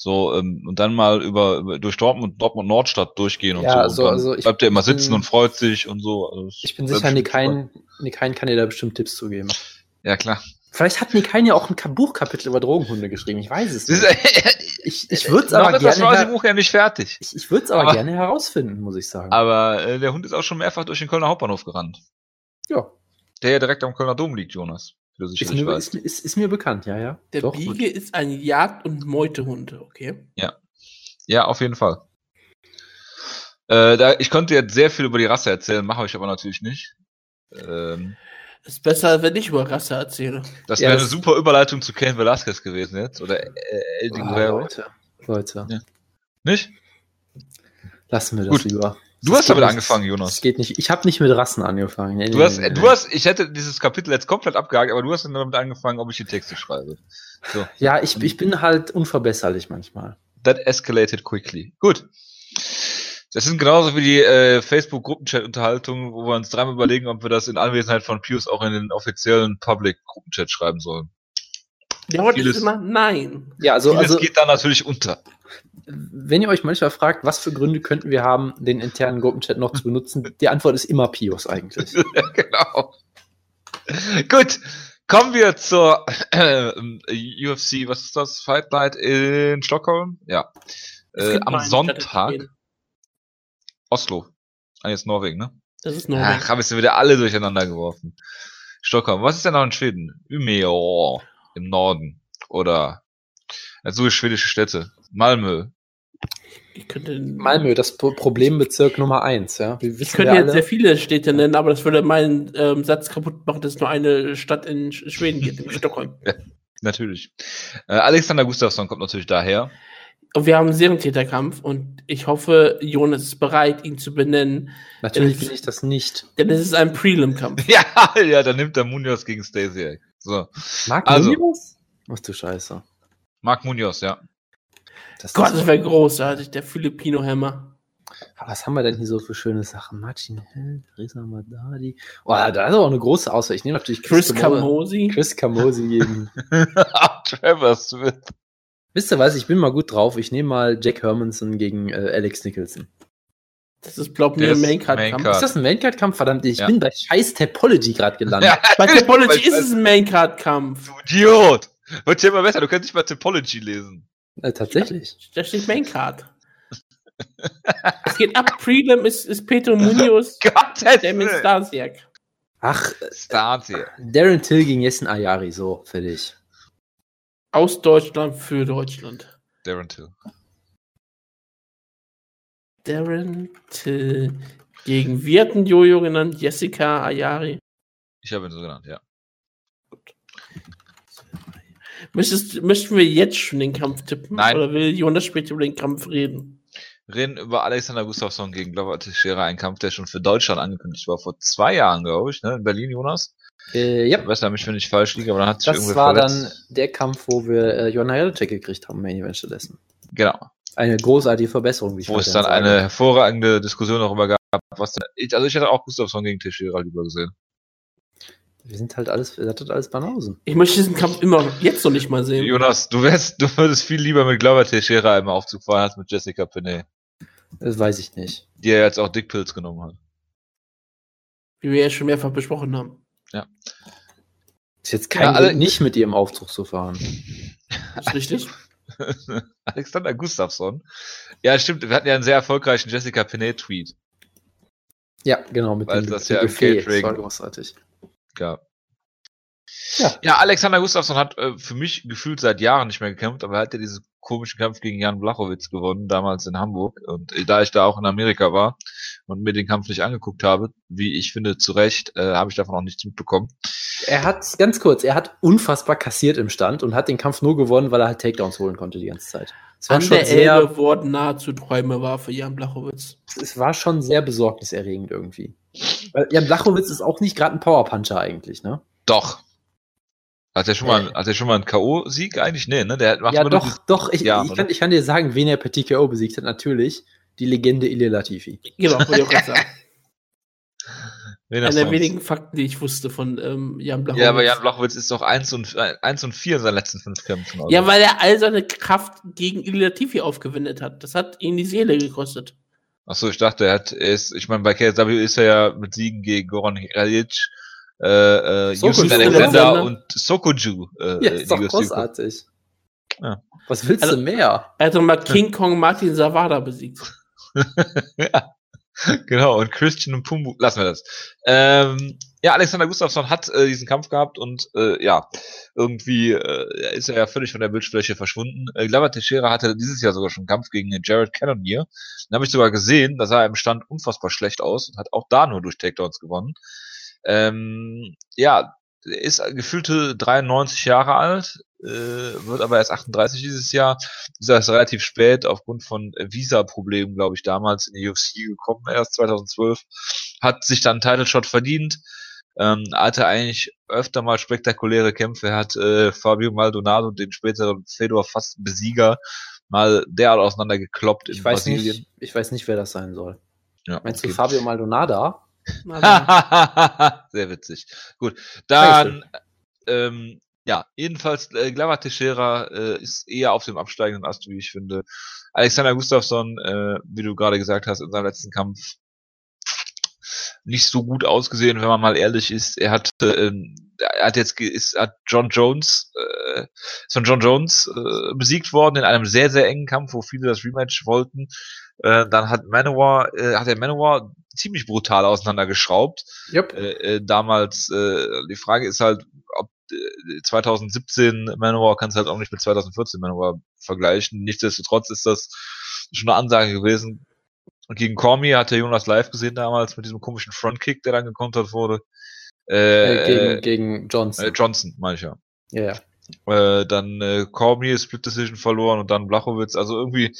So, ähm, und dann mal über, über durch Dortmund, Dortmund Nordstadt durchgehen und ja, so. Also, also bleibt er immer sitzen bin, und freut sich und so. Also ich bin sicher, Nikain, Nikain kann dir da bestimmt Tipps zu geben. Ja, klar. Vielleicht hat Nick ja auch ein Buchkapitel über Drogenhunde geschrieben. Ich weiß es nicht. ich ich würde es aber gerne. Das war Buch ja nicht fertig. Ich, ich würde es aber, aber, gerne herausfinden, muss ich sagen. Aber äh, der Hund ist auch schon mehrfach durch den Kölner Hauptbahnhof gerannt. Ja. Der ja direkt am Kölner Dom liegt, Jonas. Ist mir, ist, ist, ist mir, bekannt, ja, ja. Der Doch, Biege gut. ist ein Jagd- und Meutehund, okay? Ja. Ja, auf jeden Fall. Äh, da, ich konnte jetzt sehr viel über die Rasse erzählen, mache ich aber natürlich nicht. Ähm, ist besser, wenn ich über Rasse erzähle. Das wäre ja, eine super Überleitung zu Ken Velasquez gewesen jetzt. Oder äh, El oh, Leute, Leute. Ja. Nicht? Lassen wir das Gut. lieber. Du hast damit angefangen, Jonas. Es geht nicht. Ich habe nicht mit Rassen angefangen. Nee, du hast, nee, du hast, ich hätte dieses Kapitel jetzt komplett abgehakt, aber du hast damit angefangen, ob ich die Texte schreibe. So. Ja, ich, ich bin halt unverbesserlich manchmal. That escalated quickly. Gut. Das sind genauso wie die äh, Facebook-Gruppenchat-Unterhaltungen, wo wir uns dreimal überlegen, ob wir das in Anwesenheit von Pius auch in den offiziellen Public-Gruppenchat schreiben sollen. Wort ist immer nein. Ja, also, Vieles also geht da natürlich unter. Wenn ihr euch manchmal fragt, was für Gründe könnten wir haben, den internen Gruppenchat noch zu benutzen, die Antwort ist immer Pius eigentlich. genau. Gut, kommen wir zur äh, UFC, was ist das? Fight Night in Stockholm? Ja. Äh, am Sonntag. Oslo. Ah, jetzt Norwegen, ne? Das ist Norwegen. Ach, habe ich wieder alle durcheinander geworfen. Stockholm. Was ist denn noch in Schweden? Umeå im Norden. Oder also schwedische Städte. Malmö. Malmö, das Problembezirk Nummer eins, ja. Wir ich könnte jetzt sehr viele Städte nennen, aber das würde meinen ähm, Satz kaputt machen, dass es nur eine Stadt in Schweden gibt, in Stockholm. Ja, natürlich. Äh, Alexander Gustafsson kommt natürlich daher. Und wir haben einen Serientäterkampf und ich hoffe, Jonas ist bereit, ihn zu benennen. Natürlich bin ich das nicht. Denn es ist ein Prelim-Kampf. ja, ja, dann nimmt er Munoz gegen Stasiak. So. Marc also, Munoz? Was du Scheiße. Marc Munoz, ja. Das Gott, das wäre großartig, der Filipino-Hammer. Was haben wir denn hier so für schöne Sachen? Martin Held, Reza Madadi. Oh, da ist aber auch eine große Auswahl. Ich nehme natürlich Chris, Chris Camosi. Chris Camosi gegen. Trevor Smith. Wisst ihr was? Ich bin mal gut drauf. Ich nehme mal Jack Hermanson gegen äh, Alex Nicholson. Das ist, glaub mir, ein Maincard-Kampf. Ist das ein Maincard-Kampf? Verdammt, ich ja. bin bei scheiß Topology gerade gelandet. Ja, bei Topology ist es ein Maincard-Kampf. Du Idiot! Wird ja immer besser, du kannst nicht mal Topology lesen. Äh, tatsächlich. Da steht Maincard. es geht ab. Prelim ist, ist Peter Munoz. Gott, der mit Stasiak. Ach, Stasiak. Darren Till gegen Jessen Ayari, so, fertig. Aus Deutschland für Deutschland. Darren Till. Darren Till gegen Wirten Jojo genannt, Jessica Ayari. Ich habe ihn so genannt, ja. Gut. Möchtest, möchten wir jetzt schon den Kampf tippen? Nein. Oder will Jonas später über den Kampf reden? Reden über Alexander Gustafsson gegen Glover Teixeira, ein Kampf, der schon für Deutschland angekündigt war, vor zwei Jahren, glaube ich, ne? in Berlin, Jonas. Äh, ja. Ich weiß nicht, wenn ich falsch liege, aber dann hat sich Das war verletzt. dann der Kampf, wo wir äh, Johanna Jelitek gekriegt haben, Main Event stattdessen. Genau. Eine großartige Verbesserung, wie ich Wo es dann sagen. eine hervorragende Diskussion darüber gab, was denn, ich, also ich hätte auch Gustafsson gegen Teixeira lieber gesehen. Wir sind halt alles, wir sind alles Banausen. Ich möchte diesen Kampf immer jetzt noch nicht mal sehen. Jonas, du wärst, du würdest viel lieber mit Glauber Teixeira im Aufzug fahren als mit Jessica Penney. Das weiß ich nicht. Die er jetzt auch Dickpills genommen hat. Wie wir ja schon mehrfach besprochen haben. Ja. Ist jetzt kein ja, Grund, nicht mit ihr im Aufzug zu fahren. Das ist richtig. Alexander Gustafsson. Ja, stimmt. Wir hatten ja einen sehr erfolgreichen Jessica Penney-Tweet. Ja, genau, mit Weil dem das ja im Catering. Das war großartig. Ja. Ja. ja, Alexander Gustafsson hat äh, für mich gefühlt seit Jahren nicht mehr gekämpft, aber er hat ja diesen komischen Kampf gegen Jan Blachowitz gewonnen, damals in Hamburg. Und äh, da ich da auch in Amerika war und mir den Kampf nicht angeguckt habe, wie ich finde, zu Recht, äh, habe ich davon auch nichts mitbekommen. Er hat, ganz kurz, er hat unfassbar kassiert im Stand und hat den Kampf nur gewonnen, weil er halt Takedowns holen konnte die ganze Zeit. Es war An schon der sehr, Elbe wurden nahezu Träume war für Jan Blachowitz. Es war schon sehr besorgniserregend irgendwie. Weil Jan Blachowitz ist auch nicht gerade ein Powerpuncher eigentlich, ne? Doch. Hat er schon mal, äh. hat er schon mal einen K.O.-Sieg eigentlich? Nee, ne? Der macht ja, doch, doch. Ich, Jahr, ich, kann, ich kann dir sagen, wen er per TKO besiegt hat. Natürlich die Legende Ilya Latifi. Genau, wollte ich auch gerade sagen. Einer der wenigen Fakten, die ich wusste von ähm, Jan Blachowitz. Ja, aber Jan Blachowitz ist doch 1 und, 1 und 4 in seinen letzten fünf Kämpfen. Also. Ja, weil er all seine Kraft gegen Ilya Latifi aufgewendet hat. Das hat ihn die Seele gekostet. Achso, ich dachte, er hat, er ist, ich meine, bei KSW ist er ja mit Siegen gegen Goran Hralic äh, äh Houston Alexander und Sokoju. Äh, ja, ist doch großartig. Ja. Was willst also, du mehr? Er hat doch mal King Kong Martin Savada besiegt. ja. Genau, und Christian und Pumbu, lassen wir das. Ähm, ja, Alexander Gustafsson hat äh, diesen Kampf gehabt und äh, ja, irgendwie äh, ist er ja völlig von der Bildfläche verschwunden. Äh, Glover Teixeira hatte dieses Jahr sogar schon einen Kampf gegen Jared Cannonier. Den habe ich sogar gesehen, da sah er im Stand unfassbar schlecht aus und hat auch da nur durch Takedowns gewonnen. Ähm, ja, ist gefühlte 93 Jahre alt, äh, wird aber erst 38 dieses Jahr. Ist erst relativ spät aufgrund von Visa-Problemen, glaube ich, damals in die UFC gekommen, erst 2012. Hat sich dann einen Title Shot verdient, ähm, hatte eigentlich öfter mal spektakuläre Kämpfe. Er hat äh, Fabio Maldonado, den späteren Fedor fast Besieger, mal derart auseinandergekloppt ich in weiß Brasilien. Nicht, ich weiß nicht, wer das sein soll. Ja, Meinst okay. du Fabio Maldonado? Sehr witzig. Gut, dann ähm, ja, jedenfalls äh, Glava Teixeira äh, ist eher auf dem absteigenden Ast, wie ich finde. Alexander Gustafsson, äh, wie du gerade gesagt hast, in seinem letzten Kampf nicht so gut ausgesehen, wenn man mal ehrlich ist. Er hat, äh, er hat jetzt ist, hat John Jones, äh, ist von John Jones äh, besiegt worden in einem sehr sehr engen Kampf, wo viele das Rematch wollten. Äh, dann hat Manowar, äh, hat der Manowar ziemlich brutal auseinandergeschraubt. Yep. Äh, äh, damals, äh, die Frage ist halt, ob 2017 äh, Manowar kannst du halt auch nicht mit 2014 Manowar vergleichen. Nichtsdestotrotz ist das schon eine Ansage gewesen. Und gegen Cormier hat der Jonas live gesehen damals mit diesem komischen Frontkick, der dann gekontert wurde. Äh, äh, gegen, äh, gegen Johnson. Äh, Johnson, meine ich ja. Ja, ja. Äh, dann äh, Cormier Split Decision verloren und dann Blachowitz. Also irgendwie,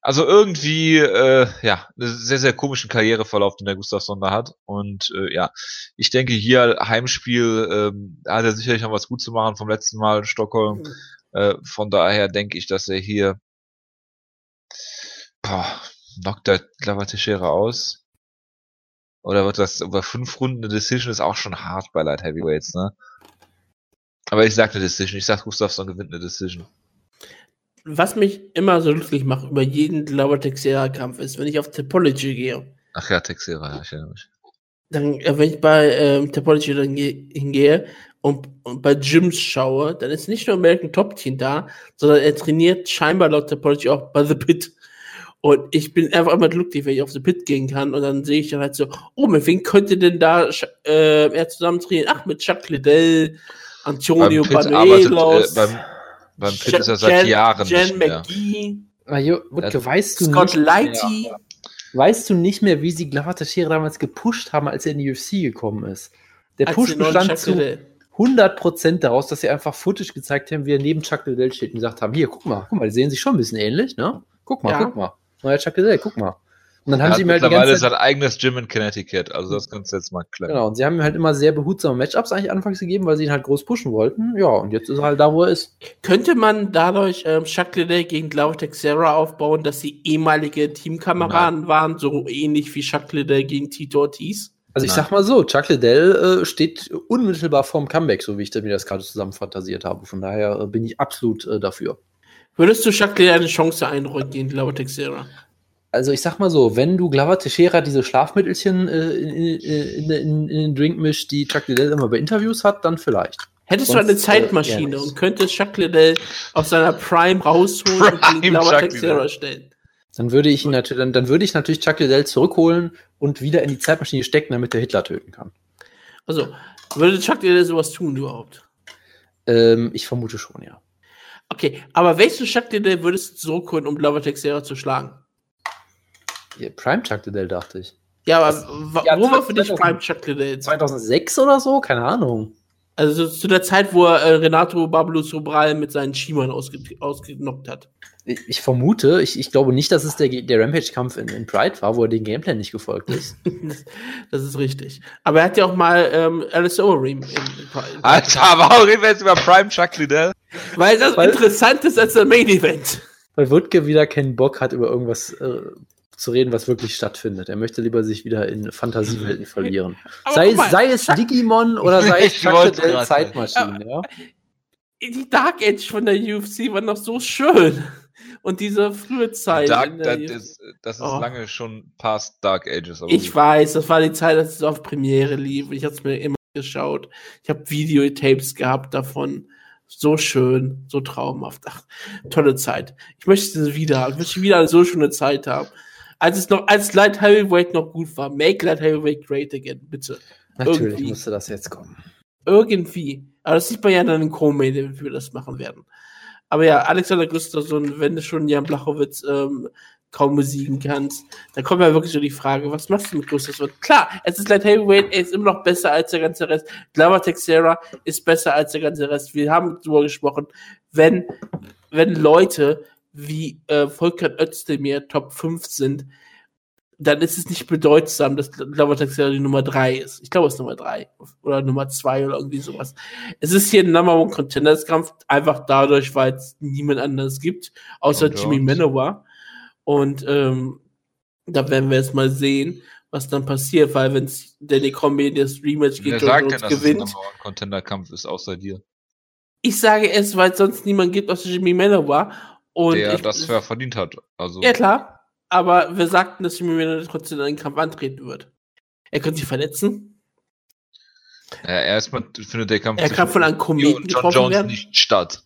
also irgendwie, äh, ja, eine sehr, sehr komischen Karriereverlauf, den der Gustafsson da hat. Und äh, ja, ich denke hier Heimspiel, ähm, hat er sicherlich noch was gut zu machen vom letzten Mal in Stockholm. Mhm. Äh, von daher denke ich, dass er hier boah, knockt der Clava Teixeira aus. Oder wird das über fünf Runden eine Decision ist auch schon hart bei Light Heavyweights, ne? Aber ich sag eine Decision. Ich sag, Gustafsson gewinnt eine Decision. Was mich immer so glücklich macht über jeden Glauber Texera-Kampf ist, wenn ich auf Topology gehe. Ach ja, Texera, ja, ich erinnere mich. Dann, äh, wenn ich bei ähm, Topology dann hingehe und, und, bei Gyms schaue, dann ist nicht nur American Top Team da, sondern er trainiert scheinbar laut Topology auch bei The Pit. Und ich bin einfach immer glücklich, wenn ich auf The Pit gehen kann und dann sehe ich dann halt so, oh, mit wem könnte denn da äh, er zusammen trainieren? Ach, mit Chuck Liddell, Antonio Banuelos. Äh, beim, beim Pit ist er seit Jen, Jahren Jen. McGee. Wutke, weißt du Scott nicht Lighty. Weißt du nicht mehr, wie sie Glavataschere damals gepusht haben, als er in die UFC gekommen ist? Der als Push bestand zu 100% daraus, dass sie einfach Footage gezeigt haben, wie er neben Chuck Liddell steht und gesagt haben, hier, guck mal, guck mal, die sehen sich schon ein bisschen ähnlich, ne? Guck mal, ja. guck mal. Neuer Chuck Liddell, guck mal. Und dann haben sie ihm halt mittlerweile sein eigenes Gym in Connecticut, also das kannst du jetzt mal klären. Genau, und sie haben ihm halt immer sehr behutsame Matchups eigentlich anfangs gegeben, weil sie ihn halt groß pushen wollten. Ja, und jetzt ist er halt da, wo er ist. Könnte man dadurch ähm, Chuck Liddell gegen Glauber Texera aufbauen, dass sie ehemalige Teamkameraden waren, so ähnlich wie Chuck Liddell gegen Tito Ortiz? Also ich Nein. sag mal so, Chuck Liddell äh, steht unmittelbar vorm Comeback, so wie ich mir das gerade zusammen fantasiert habe. Von daher äh, bin ich absolut äh, dafür. Würdest du Chuck Liddell eine Chance einräumen gegen Glauber Texera? also ich sag mal so, wenn du Glover Teixeira diese Schlafmittelchen äh, in, in, in, in, den Drink mischt, die Chuck Liddell immer bei Interviews hat, dann vielleicht. Hättest Sonst, du eine Zeitmaschine äh, und könntest Chuck Liddell aus seiner Prime rausholen Prime und gegen Glover Teixeira stellen? Dann würde ich ihn natürlich, dann, dann würde ich natürlich Chuck Liddell zurückholen und wieder in die Zeitmaschine stecken, damit der Hitler töten kann. Also, würde Chuck Liddell sowas tun überhaupt? Ähm, ich vermute schon, ja. Okay, aber welchen Chuck Liddell würdest du zurückholen, um Glover Teixeira zu schlagen? Prime Chuck Liddell, dachte ich. Ja, aber ja, wo war für dich Prime Chuck Liddell? 2006 oder so? Keine Ahnung. Also zu der Zeit, wo er äh, Renato Bablo Sobral mit seinen Schiemern ausge ausgenockt hat. Ich, ich, vermute, ich, ich glaube nicht, dass es der, der Rampage-Kampf in, in, Pride war, wo er den Gameplay nicht gefolgt ist. das ist richtig. Aber er hat ja auch mal ähm, Alice Overeem in, in Pride. Alter, warum reden wir jetzt über Prime Chuck Liddell? Weil das Weil, interessant ist als der Main Event. Weil Wutke wieder keinen Bock hat, über irgendwas äh, zu reden, was wirklich stattfindet. Er möchte lieber sich wieder in Fantasiewelten verlieren. sei, mal, sei es Digimon oder sei es Chuck Zeitmaschine. Ja. Die Dark Age von der UFC war noch so schön. Und diese frühe Zeit. Dark, das, ist, das ist oh. lange schon past Dark Ages. ich weiß, das war die Zeit, als es auf Premiere lief. Ich hatte es mir immer geschaut. Ich habe Videotapes gehabt davon. So schön, so traumhaft. Ach, tolle Zeit. Ich möchte es wieder haben. Ich möchte wieder eine so schöne Zeit haben. Als es noch, als Light Heavyweight noch gut war. Make Light Heavyweight great again, bitte. Natürlich Irgendwie. musste das jetzt kommen. Irgendwie. Aber das sieht man ja dann in Co-Main, wie wir das machen werden. Aber ja, Alexander Gustafsson, wenn du schon Jan Blachowitz ähm, kaum besiegen kannst, dann kommt ja wirklich so die Frage, was machst du mit Gustafsson? Klar, es ist Light Heavyweight, er ist immer noch besser als der ganze Rest. Glover Texera ist besser als der ganze Rest. Wir haben darüber gesprochen, wenn, wenn Leute wie äh, Volker Özdemir Top 5 sind, dann ist es nicht bedeutsam, dass Glover Texera die Nummer 3 ist. Ich glaube, es ist Nummer 3 oder Nummer 2 oder irgendwie sowas. Es ist hier ein Number One Contenders Kampf, einfach dadurch, weil es niemand anderes gibt, außer Jimmy Manoa. Und ähm, da werden wir jetzt mal sehen, was dann passiert, weil wenn es Danny Combi das Rematch geht Wer und sagt denn, gewinnt. Dass es ein Number One Contender Kampf ist, außer dir. Ich sage es, weil es sonst niemand gibt, außer Jimmy Manoa. Und der ich, das verdient hat. Also. Ja, klar aber wir sagten, dass Jimmy Miller trotzdem in einen Kampf antreten wird. Er könnte sich verletzen. Ja, erstmal findet der Kampf er kann von einem Kometen und John Jones werden. nicht statt.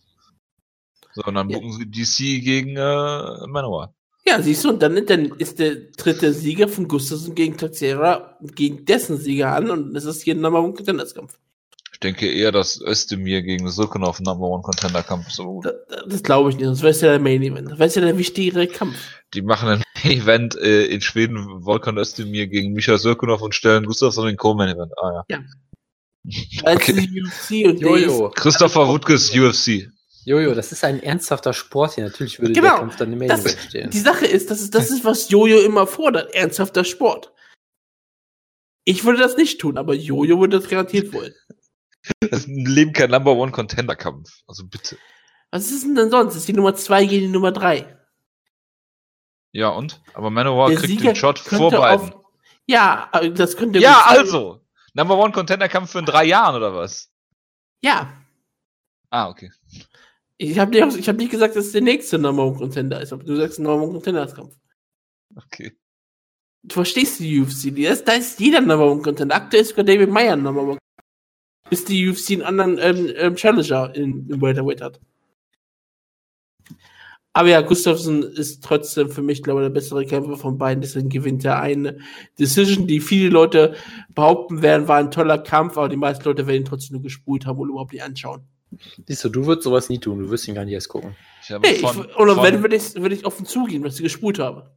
Sondern ja. buchen sie DC gegen äh, Manowar. Ja, siehst du, und dann, dann ist der dritte Sieger von Gustafsson gegen Taxera gegen dessen Sieger an und es ist hier ein Contenderskampf. Ich denke eher, dass Özdemir gegen Sokonov Number One Contender Kampf so. Das, das glaube ich nicht, sonst wäre es ja der Main Event. Das wäre ja der wichtigere Kampf. Die machen ein Main Event äh, in Schweden, Volkan Özdemir gegen Michael Sokonov und stellen Gustafsson den Co-Main Event. Ah ja. Ja. okay. UFC und Jojo. Christopher Wutges UFC. Jojo, das ist ein ernsthafter Sport hier. Natürlich würde genau, der Kampf dann im Main Event stehen. Die Sache ist, das ist, das ist, was Jojo immer fordert. Ernsthafter Sport. Ich würde das nicht tun, aber Jojo würde das garantiert wollen. Das ist im Leben kein Number One Contender Kampf. Also bitte. Was ist denn, denn sonst? Das ist die Nummer 2 gegen die Nummer 3. Ja, und? Aber Manowar Der kriegt Sieger den Shot vor beiden. Auf, ja, das könnte. Ja, also! Number One Contender Kampf für in drei Jahren, oder was? Ja. Ah, okay. Ich habe nicht, hab nicht gesagt, dass es der nächste Number One Contender ist, aber du sagst Number One Contender Kampf. Okay. Du verstehst die UFC, da ist, da ist jeder Number One Contender. Aktuell ist sogar David Meyer Number One bis die UFC einen anderen ähm, ähm, Challenger in, im Welterweight hat. Aber ja, Gustafsson ist trotzdem für mich, glaube ich, der bessere Kämpfer von beiden. Deswegen gewinnt er eine Decision, die viele Leute behaupten werden, war ein toller Kampf, aber die meisten Leute werden ihn trotzdem nur gespult haben und überhaupt nicht anschauen. Siehst du, du würdest sowas nie tun, du wirst ihn gar nicht erst gucken. hey, von, ich, oder von, wenn, würde ich, würd ich offen zugeben, dass ich gespult habe.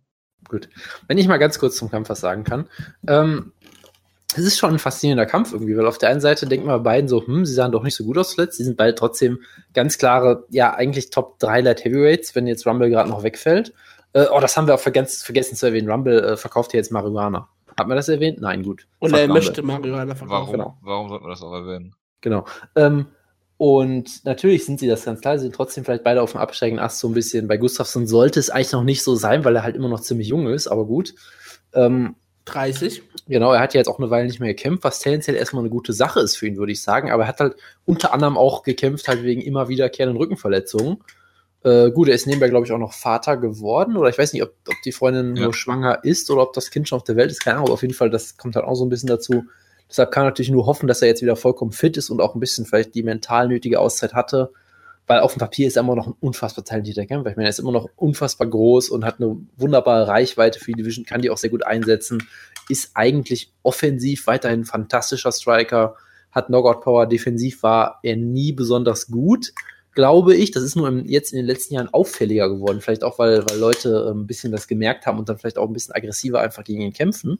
Gut. Wenn ich mal ganz kurz zum Kampf was sagen kann. Ähm, es ist schon ein faszinierender Kampf irgendwie, weil auf der einen Seite denkt man bei beiden so, hm, sie sahen doch nicht so gut aus zuletzt. Sie sind beide trotzdem ganz klare, ja, eigentlich Top 3 Light Heavyweights, wenn jetzt Rumble gerade noch wegfällt. Äh, oh, das haben wir auch vergessen, vergessen zu erwähnen. Rumble äh, verkauft ja jetzt Marihuana. Hat man das erwähnt? Nein, gut. Und er möchte Marihuana verkaufen. Warum, genau. warum sollten wir das auch erwähnen? Genau. Ähm, und natürlich sind sie das ganz klar, sie sind trotzdem vielleicht beide auf dem absteigenden Ast so ein bisschen. Bei Gustafsson sollte es eigentlich noch nicht so sein, weil er halt immer noch ziemlich jung ist, aber gut. Ähm, 30. Genau, er hat ja jetzt auch eine Weile nicht mehr gekämpft, was tendenziell erstmal eine gute Sache ist für ihn, würde ich sagen. Aber er hat halt unter anderem auch gekämpft, halt wegen immer wiederkehrenden Rückenverletzungen. Äh, gut, er ist nebenbei, glaube ich, auch noch Vater geworden. Oder ich weiß nicht, ob, ob die Freundin ja. nur schwanger ist oder ob das Kind schon auf der Welt ist. Keine Ahnung, aber auf jeden Fall, das kommt halt auch so ein bisschen dazu. Deshalb kann er natürlich nur hoffen, dass er jetzt wieder vollkommen fit ist und auch ein bisschen vielleicht die mental nötige Auszeit hatte weil auf dem Papier ist er immer noch ein unfassbar talentierter Kämpfer. Ich meine, er ist immer noch unfassbar groß und hat eine wunderbare Reichweite für die Division, kann die auch sehr gut einsetzen, ist eigentlich offensiv weiterhin ein fantastischer Striker, hat Knockout Power, defensiv war er nie besonders gut, glaube ich. Das ist nur im, jetzt in den letzten Jahren auffälliger geworden, vielleicht auch, weil, weil Leute äh, ein bisschen das gemerkt haben und dann vielleicht auch ein bisschen aggressiver einfach gegen ihn kämpfen.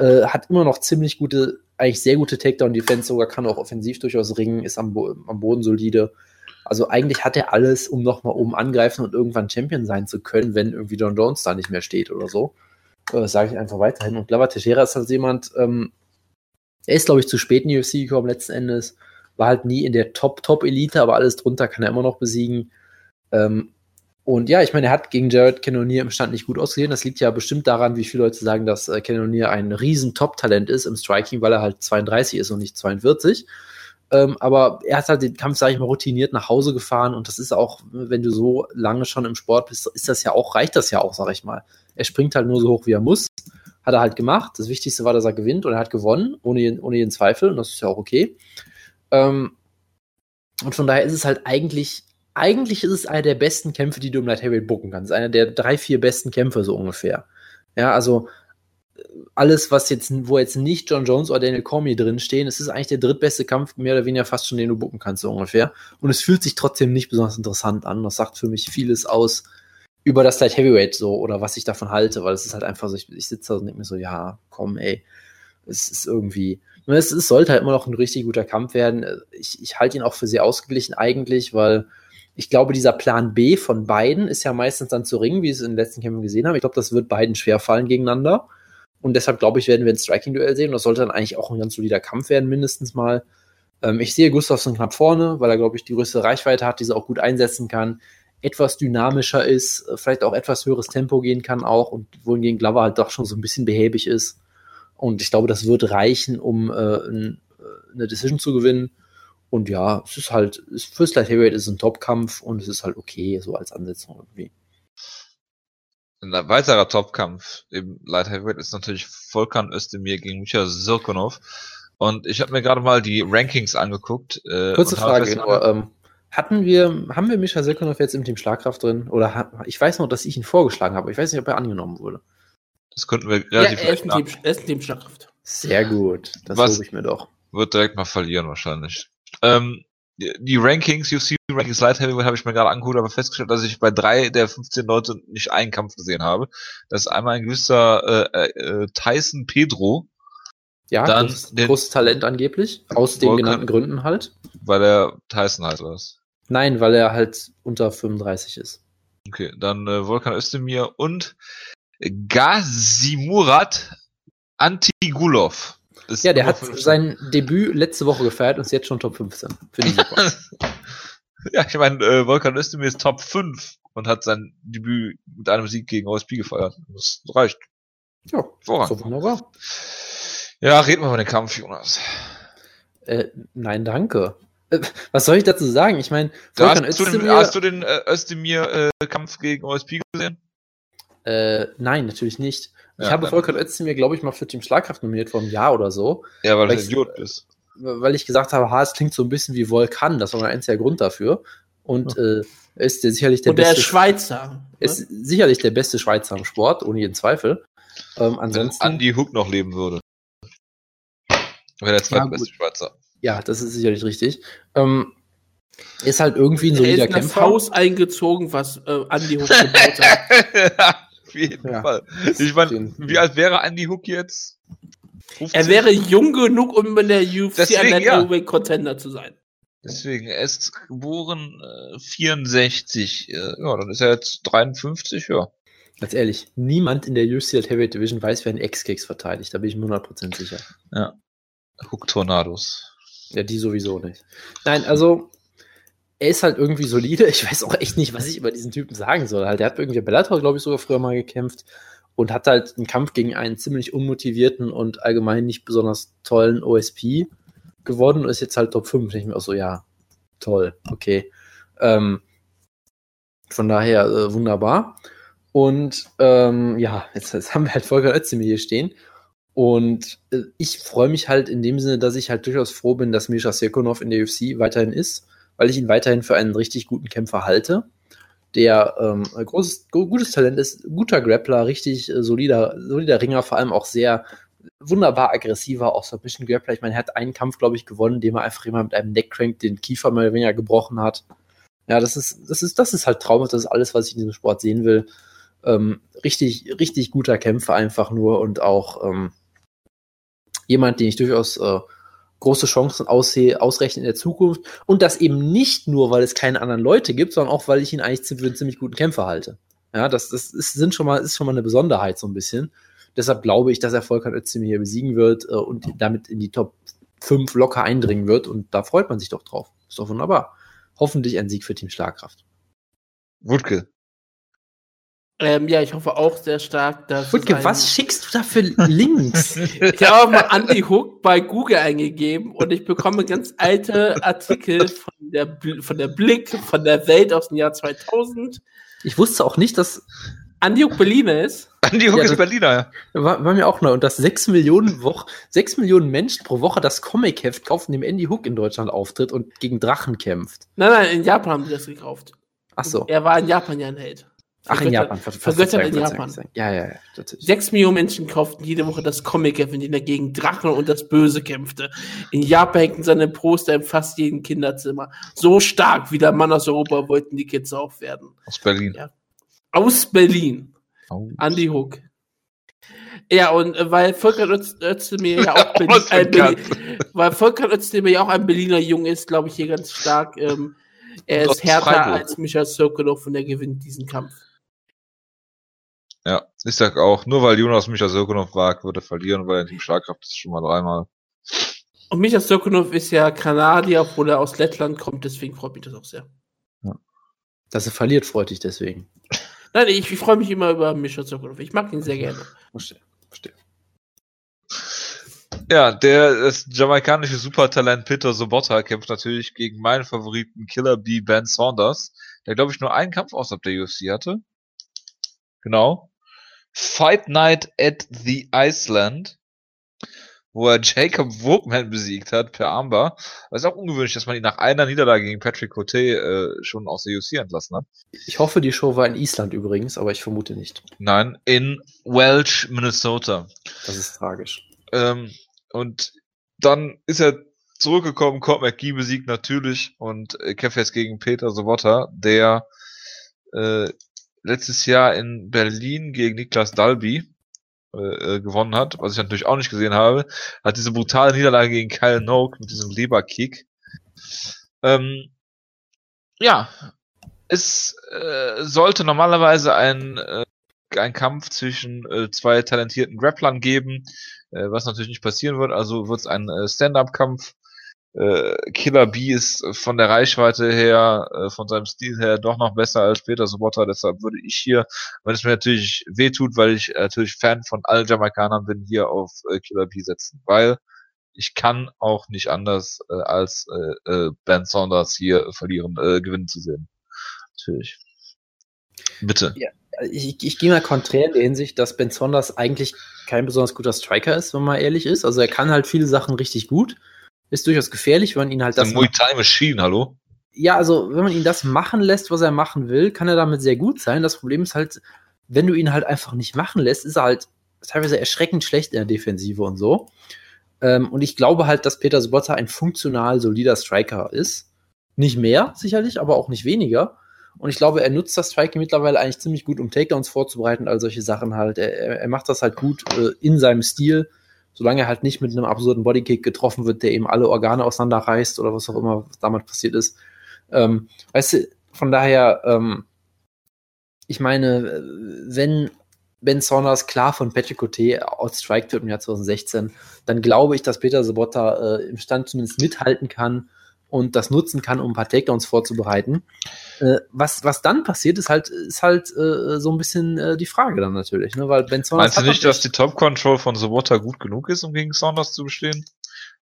Äh, hat immer noch ziemlich gute, eigentlich sehr gute Takedown-Defense, sogar kann auch offensiv durchaus ringen, ist am, Bo am Boden solide also eigentlich hat er alles, um nochmal oben angreifen und irgendwann Champion sein zu können, wenn irgendwie John Jones da nicht mehr steht oder so. Äh, Sage ich einfach weiterhin. Und Lava Teixeira ist halt jemand, ähm, er ist, glaube ich, zu spät in die UFC gekommen letzten Endes. War halt nie in der Top-Top-Elite, aber alles drunter kann er immer noch besiegen. Ähm, und ja, ich meine, er hat gegen Jared Cannonier im Stand nicht gut ausgesehen. Das liegt ja bestimmt daran, wie viele Leute sagen, dass äh, Cannonier ein riesen Top-Talent ist im Striking, weil er halt 32 ist und nicht 42. Ähm, aber er hat halt den Kampf, sage ich mal, routiniert nach Hause gefahren und das ist auch, wenn du so lange schon im Sport bist, ist das ja auch, reicht das ja auch, sag ich mal. Er springt halt nur so hoch, wie er muss, Hat er halt gemacht. Das Wichtigste war, dass er gewinnt und er hat gewonnen, ohne, ohne jeden Zweifel. Und das ist ja auch okay. Ähm, und von daher ist es halt eigentlich, eigentlich ist es einer der besten Kämpfe, die du im Light Heavyweight booken kannst. Einer der drei, vier besten Kämpfe so ungefähr. Ja, also alles, was jetzt, wo jetzt nicht John Jones oder Daniel Cormier drin stehen, es ist eigentlich der drittbeste Kampf, mehr oder weniger fast schon, den du bucken kannst, so ungefähr. Und es fühlt sich trotzdem nicht besonders interessant an. Das sagt für mich vieles aus über das Light Heavyweight so oder was ich davon halte, weil es ist halt einfach so, ich, ich sitze da und denke mir so, ja, komm, ey, es ist irgendwie, es, es sollte halt immer noch ein richtig guter Kampf werden. Ich, ich halte ihn auch für sehr ausgeglichen eigentlich, weil ich glaube, dieser Plan B von beiden ist ja meistens dann zu ringen, wie wir es in den letzten Kämpfen gesehen haben. Ich glaube, das wird beiden schwer fallen gegeneinander. Und deshalb glaube ich, werden wir ein Striking-Duell sehen. Und das sollte dann eigentlich auch ein ganz solider Kampf werden, mindestens mal. Ähm, ich sehe Gustafsson knapp vorne, weil er, glaube ich, die größte Reichweite hat, diese auch gut einsetzen kann. Etwas dynamischer ist, äh, vielleicht auch etwas höheres Tempo gehen kann auch. Und wohingegen Glover halt doch schon so ein bisschen behäbig ist. Und ich glaube, das wird reichen, um äh, äh, eine Decision zu gewinnen. Und ja, es ist halt, fürs Light Heavyweight ist es ein Top-Kampf und es ist halt okay, so als Ansetzung irgendwie. Ein weiterer Topkampf im Light Heavyweight ist natürlich Volkan Özdemir gegen Micha Sirkunov. Und ich habe mir gerade mal die Rankings angeguckt. Äh, Kurze Frage, nur, ähm, hatten wir, haben wir Mischa Sirkunov jetzt im Team Schlagkraft drin? Oder hat, ich weiß noch, dass ich ihn vorgeschlagen habe. Ich weiß nicht, ob er angenommen wurde. Das könnten wir relativ ja, er ist Team, er ist ein Team Schlagkraft. Sehr gut. Das Was ich mir doch. Wird direkt mal verlieren wahrscheinlich. Ähm, die Rankings, UFC Rankings Light Heavyweight habe ich mir gerade angeguckt, aber festgestellt, dass ich bei drei der 15 Leute nicht einen Kampf gesehen habe. Das ist einmal ein gewisser äh, äh, Tyson Pedro. Ja, dann das großes Talent angeblich, aus den genannten Gründen halt. Weil er Tyson heißt, oder was? Nein, weil er halt unter 35 ist. Okay, dann äh, Volkan Özdemir und Gazimurat Antigulov. Ist ja, der hat 15. sein Debüt letzte Woche gefeiert und ist jetzt schon Top 15. Finde ich super. ja, ich meine, äh, Volkan Özdemir ist Top 5 und hat sein Debüt mit einem Sieg gegen OSP gefeiert. Das reicht. Ja, Voran. so wunderbar. Ja, reden wir über den Kampf, Jonas. Äh, nein, danke. Äh, was soll ich dazu sagen? Ich meine, hast, Özdemir, hast du den äh, Özdemir-Kampf äh, gegen OSP gesehen? Äh, nein, natürlich nicht. Ich ja, habe Volker Özdemir, glaube ich, mal für Team Schlagkraft nominiert vor einem Jahr oder so. Ja, weil, weil du Idiot bist. Weil ich gesagt habe, ha, es klingt so ein bisschen wie Vulkan. Das war mein einziger Grund dafür. Und äh, ist der sicherlich der Und der beste. Schweizer. Ne? Ist sicherlich der beste Schweizer im Sport, ohne jeden Zweifel. Ähm, ansonsten. Wenn Andy Hook noch leben würde. Wäre der zweitbeste ja, Schweizer. Ja, das ist sicherlich richtig. Ähm, ist halt irgendwie ein solider Kämpfer. Er ist in das Haus eingezogen, was äh, Andy Hook gebaut hat. Auf jeden ja. Fall. Ich meine, wie alt wäre Andy Hook jetzt? 15? Er wäre jung genug, um in der UFC Deswegen, ein ja. Contender zu sein. Deswegen, er ist geboren äh, 64. Äh, ja, dann ist er jetzt 53, ja. Ganz ehrlich, niemand in der UFC Heavyweight Division weiß, wer einen Ex-Kicks verteidigt. Da bin ich mir 100% sicher. Ja. Hook Tornados. Ja, die sowieso nicht. Nein, also er ist halt irgendwie solide. Ich weiß auch echt nicht, was ich über diesen Typen sagen soll. Halt, er hat irgendwie Bellator, glaube ich, sogar früher mal gekämpft und hat halt einen Kampf gegen einen ziemlich unmotivierten und allgemein nicht besonders tollen OSP gewonnen und ist jetzt halt Top 5. Ich mir auch so, ja, toll, okay. Ähm, von daher äh, wunderbar. Und ähm, ja, jetzt, jetzt, haben wir halt Volker Özdemir hier stehen. Und äh, ich freue mich halt in dem Sinne, dass ich halt durchaus froh bin, dass Misha Sekunov in der UFC weiterhin ist weil ich ihn weiterhin für einen richtig guten Kämpfer halte, der ähm, großes, gutes Talent ist, guter Grappler, richtig äh, solider, solider Ringer, vor allem auch sehr wunderbar aggressiver, auch bisschen Grappler. Ich meine, er hat einen Kampf, glaube ich, gewonnen, dem er einfach immer mit einem Neckcrank den Kiefer mehr oder weniger gebrochen hat. Ja, das ist, das ist, das ist halt traumhaft, das ist alles, was ich in diesem Sport sehen will. Ähm, richtig, richtig guter Kämpfer einfach nur und auch ähm, jemand, den ich durchaus äh, große Chancen aussehe, ausrechnen in der Zukunft. Und das eben nicht nur, weil es keine anderen Leute gibt, sondern auch, weil ich ihn eigentlich für einen ziemlich guten Kämpfer halte. Ja, das, das ist, sind schon mal, ist schon mal eine Besonderheit so ein bisschen. Deshalb glaube ich, dass er Volkan Özdemir hier besiegen wird äh, und damit in die Top 5 locker eindringen wird. Und da freut man sich doch drauf. Ist doch wunderbar. Hoffentlich ein Sieg für Team Schlagkraft. Wutke, ähm, ja, ich hoffe auch sehr stark, dass. Wutke, ein... was schickst du da für Links? ich habe mal Andy Hook bei Google eingegeben und ich bekomme ganz alte Artikel von der, von der Blick, von der Welt aus dem Jahr 2000. Ich wusste auch nicht, dass. Andy Hook Berliner ist. Andy Hook ja, ist Berliner, ja. War, war, mir auch neu. Und dass sechs Millionen Woche, sechs Millionen Menschen pro Woche das Comic-Heft kaufen, dem Andy Hook in Deutschland auftritt und gegen Drachen kämpft. Nein, nein, in Japan haben sie das gekauft. Ach so. Er war in Japan ja ein Held. Ach, in Japan. Vergöttert in Japan. Ja, ja, ja. Sechs Millionen Menschen kauften jede Woche das Comic-Heft, in dem er gegen Drachen und das Böse kämpfte. In Japan hängten seine Poster in fast jedem Kinderzimmer. So stark wie der Mann aus Europa wollten die Kids auch werden. Aus Berlin. Ja. Aus Berlin. Oh. Andy Hook. Ja, und äh, weil Volker Özdemir ja auch Berlin, ein Berlin, weil Volker Özdemir ja auch ein Berliner Jung ist, glaube ich hier ganz stark. Ähm, er ist härter als Michael Sokolov und er gewinnt diesen Kampf. Ja, ich sag auch, nur weil Jonas Michael Sokolov wagt, wird er verlieren, weil er Team Schlagkraft ist schon mal dreimal. Und Michael Sokolov ist ja Kanadier, obwohl er aus Lettland kommt, deswegen freut mich das auch sehr. Ja. Dass er verliert, freut dich deswegen. Nein, ich, ich freue mich immer über Mischa Sokolov. Ich mag ihn sehr gerne. Verstehe, verstehe. Ja, der das jamaikanische Supertalent Peter Sobotta kämpft natürlich gegen meinen Favoriten Killer B Ben Saunders, der glaube ich nur einen Kampf außerhalb der UFC hatte. Genau. Fight Night at the Iceland wo er Jacob Wogman besiegt hat per Armbar. Das ist auch ungewöhnlich, dass man ihn nach einer Niederlage gegen Patrick Cote äh, schon aus der UFC entlassen hat. Ich hoffe, die Show war in Island übrigens, aber ich vermute nicht. Nein, in Welch, Minnesota. Das ist tragisch. Ähm, und dann ist er zurückgekommen, Court McGee besiegt natürlich und äh, kämpft jetzt gegen Peter Sobotta, der äh, letztes Jahr in Berlin gegen Niklas Dalby äh, äh, gewonnen hat, was ich natürlich auch nicht gesehen habe, hat diese brutale Niederlage gegen Kyle Noak mit diesem Leberkick. Ähm, ja, es äh, sollte normalerweise ein, äh, ein Kampf zwischen äh, zwei talentierten Grapplern geben, äh, was natürlich nicht passieren wird, also wird es ein äh, Stand-up-Kampf äh, Killer B ist von der Reichweite her, äh, von seinem Stil her doch noch besser als Peter Sobotta. Deshalb würde ich hier, wenn es mir natürlich wehtut, weil ich natürlich Fan von allen Jamaikanern bin, hier auf äh, Killer B setzen. Weil ich kann auch nicht anders äh, als äh, äh, Ben Saunders hier verlieren, äh, gewinnen zu sehen. Natürlich. Bitte. Ja, ich, ich gehe mal konträr in der Hinsicht, dass Ben Saunders eigentlich kein besonders guter Striker ist, wenn man ehrlich ist. Also er kann halt viele Sachen richtig gut ist durchaus gefährlich, wenn man ihn halt das. Muay Thai Machine, hallo? Ja, also wenn man ihn das machen lässt, was er machen will, kann er damit sehr gut sein. Das Problem ist halt, wenn du ihn halt einfach nicht machen lässt, ist er halt teilweise erschreckend schlecht in der Defensive und so. Ähm, und ich glaube halt, dass Peter Sobotta ein funktional solider Striker ist. Nicht mehr, sicherlich, aber auch nicht weniger. Und ich glaube, er nutzt das Striking mittlerweile eigentlich ziemlich gut, um Takedowns vorzubereiten, all solche Sachen halt. Er, er macht das halt gut äh, in seinem Stil solange er halt nicht mit einem absurden Bodykick getroffen wird, der eben alle Organe auseinanderreißt oder was auch immer damals passiert ist. Ähm, weißt du, von daher, ähm, ich meine, wenn Ben Saunders klar von Patrick Cote outstriked wird im Jahr 2016, dann glaube ich, dass Peter Sobotta äh, im Stand zumindest mithalten kann und das nutzen kann, um ein paar Takedowns vorzubereiten. Äh, was, was dann passiert, ist halt, ist halt äh, so ein bisschen äh, die Frage dann natürlich. Ne? Weil ben Saunders Meinst du nicht, dass die Top-Control von Sobota gut genug ist, um gegen Saunders zu bestehen?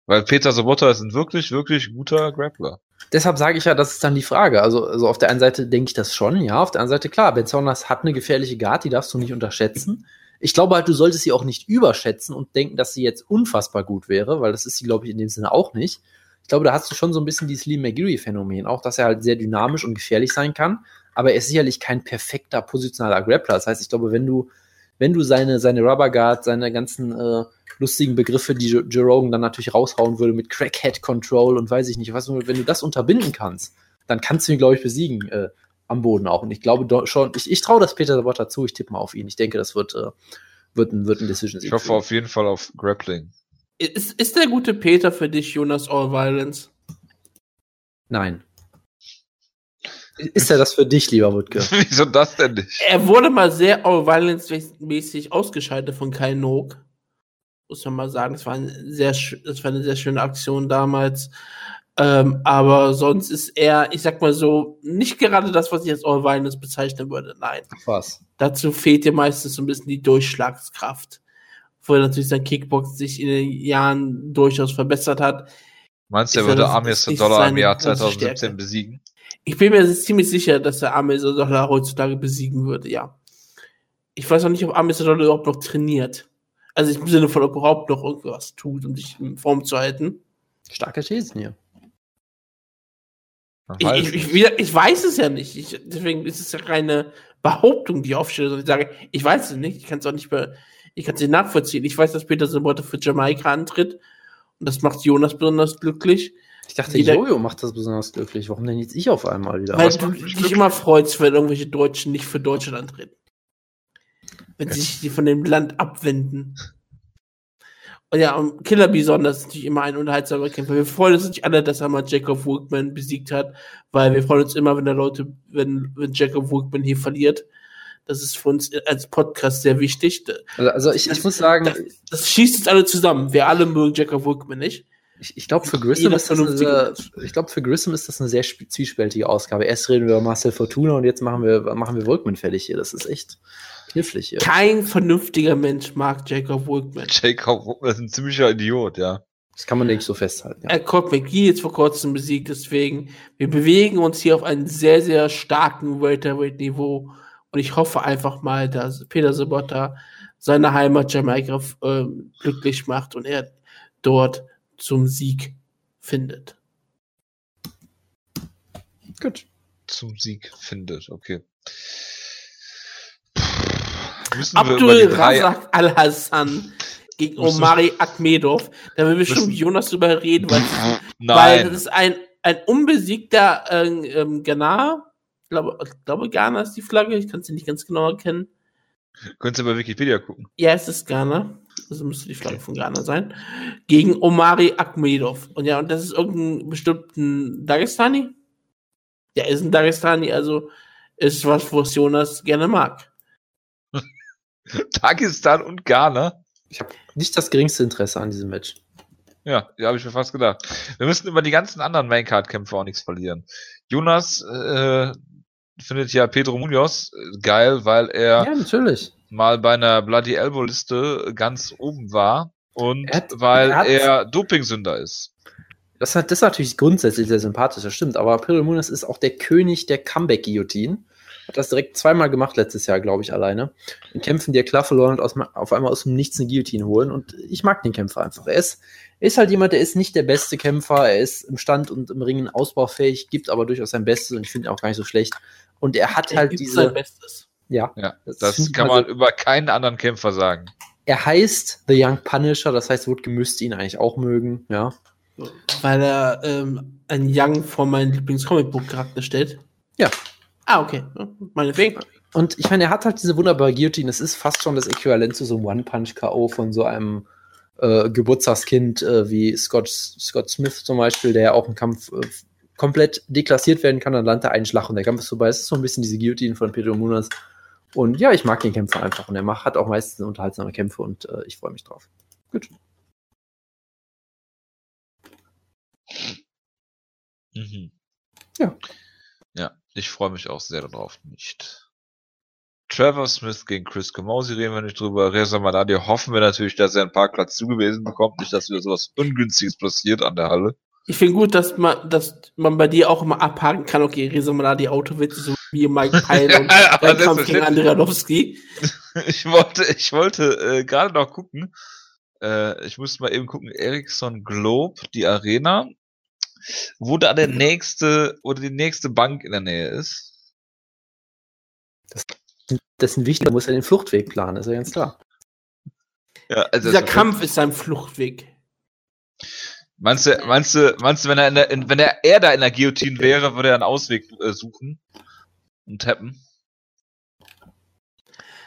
Weil Peter Sobota ist ein wirklich, wirklich guter Grappler. Deshalb sage ich ja, das ist dann die Frage. Also, also auf der einen Seite denke ich das schon, ja. Auf der anderen Seite, klar, Ben Saunders hat eine gefährliche Guard, die darfst du nicht unterschätzen. Ich glaube halt, du solltest sie auch nicht überschätzen und denken, dass sie jetzt unfassbar gut wäre, weil das ist sie, glaube ich, in dem Sinne auch nicht ich glaube, da hast du schon so ein bisschen dieses Lee McGeary-Phänomen, auch dass er halt sehr dynamisch und gefährlich sein kann, aber er ist sicherlich kein perfekter positionaler Grappler. Das heißt, ich glaube, wenn du, wenn du seine, seine Rubber Guard, seine ganzen äh, lustigen Begriffe, die Joe Rogan dann natürlich raushauen würde mit Crackhead Control und weiß ich nicht was, wenn du das unterbinden kannst, dann kannst du ihn, glaube ich, besiegen äh, am Boden auch. Und ich glaube schon, ich, ich traue das Peter Sabotta zu, ich tippe mal auf ihn. Ich denke, das wird, äh, wird ein, wird ein Decision. Ich hoffe auf jeden Fall auf Grappling. Ist, ist der gute Peter für dich Jonas All Violence? Nein. Ist er das für dich, lieber Wutke? Wieso das denn nicht? Er wurde mal sehr All Violence-mäßig ausgeschaltet von Kai Nook. Muss man mal sagen, das war, eine sehr, das war eine sehr schöne Aktion damals. Ähm, aber sonst ist er, ich sag mal so, nicht gerade das, was ich als All Violence bezeichnen würde. Nein. Was? Dazu fehlt dir meistens so ein bisschen die Durchschlagskraft wo natürlich sein Kickbox sich in den Jahren durchaus verbessert hat. Meinst du, er würde Amir Dollar im Jahr 2017 Stärke. besiegen? Ich bin mir ziemlich sicher, dass er Amir Dollar heutzutage besiegen würde, ja. ich weiß auch nicht, ob Amis überhaupt noch trainiert. Also im Sinne von, ob überhaupt noch irgendwas tut, um sich in Form zu halten. Starke Thesen hier. Ich, ich, ich, ich, weiß es ja nicht. Ich, deswegen ist es ja keine Behauptung, die ich aufstelle, sondern ich sage, ich weiß es nicht. Ich kann es auch nicht mehr, ich kann es nicht nachvollziehen. Ich weiß, dass Peter Simbotte für Jamaika antritt. Und das macht Jonas besonders glücklich. Ich dachte, Jeder, Jojo macht das besonders glücklich. Warum denn jetzt ich auf einmal wieder? Weil du dich immer freust, wenn irgendwelche Deutschen nicht für Deutschland antreten. Wenn sie sich von dem Land abwenden. Und ja, und Killer Bison, das ist natürlich immer ein unterhaltsamer Kämpfer. Wir freuen uns nicht alle, dass er mal Jacob Workman besiegt hat, weil wir freuen uns immer, wenn der Leute, wenn, wenn Jacob Workman hier verliert. Das ist für uns als Podcast sehr wichtig. Also, also ich, ich muss sagen. Das, das, schießt uns alle zusammen. Wir alle mögen Jacob Workman nicht. Ich, ich glaube, für Grissom ist das eine, ich glaube, für Grissom ist das eine sehr zwiespältige Ausgabe. Erst reden wir über Marcel Fortuna und jetzt machen wir, machen wir Workman fertig hier. Das ist echt knifflig hier. Kein vernünftiger Mensch mag Jacob Workman. Jacob Workman ist ein ziemlicher Idiot, ja. Das kann man nicht so festhalten. Ja. Er kommt McGee jetzt vor kurzem besiegt, deswegen, wir bewegen uns hier auf einem sehr, sehr starken Welterweight-Niveau. Und ich hoffe einfach mal, dass Peter Sobotta seine Heimat Jamaika äh, glücklich macht und er dort zum Sieg findet. Gut. Zum Sieg findet, okay. Abdul Razak Al-Hassan gegen Omari Akmedov. Da will bestimmt Jonas drüber reden, weil, weil das ist ein, ein unbesiegter äh, ähm, Ghana. Ich glaube, ich glaube, Ghana ist die Flagge. Ich kann sie nicht ganz genau erkennen. Könntest du bei Wikipedia gucken? Ja, es ist Ghana. Also müsste die Flagge von Ghana sein. Gegen Omari Akmedov. Und ja, und das ist irgendein bestimmten Dagestani. Der ist ein Dagestani, also ist was, was Jonas gerne mag. Dagestan und Ghana? Ich habe nicht das geringste Interesse an diesem Match. Ja, ja, habe ich mir fast gedacht. Wir müssen über die ganzen anderen Maincard-Kämpfe auch nichts verlieren. Jonas äh, findet ja Pedro Munoz äh, geil, weil er ja, natürlich mal bei einer Bloody Elbow Liste ganz oben war und er hat, weil er, er Dopingsünder ist. Das, hat, das ist natürlich grundsätzlich sehr sympathisch, das stimmt, aber Pedro Munoz ist auch der König der Comeback-Guillotine. Hat das direkt zweimal gemacht letztes Jahr, glaube ich, alleine. In Kämpfen, die er klar verloren und aus, auf einmal aus dem Nichts eine Guillotine holen. Und ich mag den Kämpfer einfach. Er ist, ist halt jemand, der ist nicht der beste Kämpfer. Er ist im Stand und im Ringen ausbaufähig, gibt aber durchaus sein Bestes und ich finde ihn auch gar nicht so schlecht. Und er hat er halt diese. Sein Bestes. Ja, ja das, das kann man also, über keinen anderen Kämpfer sagen. Er heißt The Young Punisher, das heißt, Woodke müsste ihn eigentlich auch mögen, ja. Weil er ähm, ein Young vor meinem Lieblings-Comic-Book-Charakter stellt. Ja. Ah, okay. Meinetwegen. Und ich meine, er hat halt diese wunderbare Guillotine. Das ist fast schon das Äquivalent zu so einem One-Punch-K.O. von so einem äh, Geburtstagskind äh, wie Scott, Scott Smith zum Beispiel, der ja auch im Kampf äh, komplett deklassiert werden kann. Dann landet er einen Schlag und der Kampf ist vorbei. Es ist so ein bisschen diese Guillotine von Pedro Munoz. Und ja, ich mag den Kämpfer einfach und er macht, hat auch meistens unterhaltsame Kämpfe und äh, ich freue mich drauf. Gut. Mhm. Ja. Ja, ich freue mich auch sehr darauf nicht. Trevor Smith gegen Chris Camozzi reden wir nicht drüber. Reza Madadi hoffen wir natürlich, dass er einen Parkplatz zugewiesen bekommt, nicht, dass wieder sowas Ungünstiges passiert an der Halle. Ich finde gut, dass man, dass man bei dir auch immer abhaken kann, okay, Reza Madadi Autowitze, so wie Mike Pyle und ja, Kampf gegen Andrianowski. ich wollte, ich wollte äh, gerade noch gucken. Äh, ich musste mal eben gucken, Ericsson Globe, die Arena, wo da der nächste oder die nächste Bank in der Nähe ist. Das, das ist ein wichtiger, muss ja den Fluchtweg planen, ist ja ganz klar. Ja, also Dieser Kampf ist sein Fluchtweg. Meinst du, meinst du, meinst du, wenn er, in der, in, wenn er, er da in der Guillotine wäre, würde er einen Ausweg äh, suchen und tappen?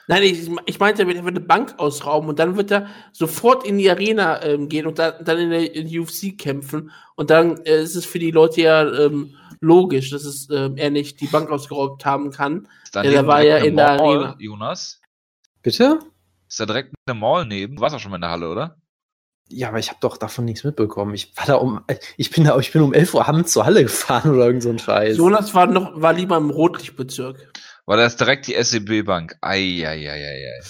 Nein, ich, ich meinte, er wird eine Bank ausrauben und dann wird er sofort in die Arena ähm, gehen und dann, dann in der in UFC kämpfen. Und dann äh, ist es für die Leute ja ähm, logisch, dass es ähm, er nicht die Bank ausgeraubt haben kann. Dann der war ja in der Mall, Arena. Jonas? Bitte? Ist da direkt eine Mall neben? Du warst auch schon mal in der Halle, oder? Ja, aber ich habe doch davon nichts mitbekommen. Ich war da um, ich bin da, ich bin um 11 Uhr abends zur Halle gefahren oder irgend so ein Scheiß. Jonas war noch, war lieber im Rotlichtbezirk. War das direkt die SEB-Bank? Eieieiei.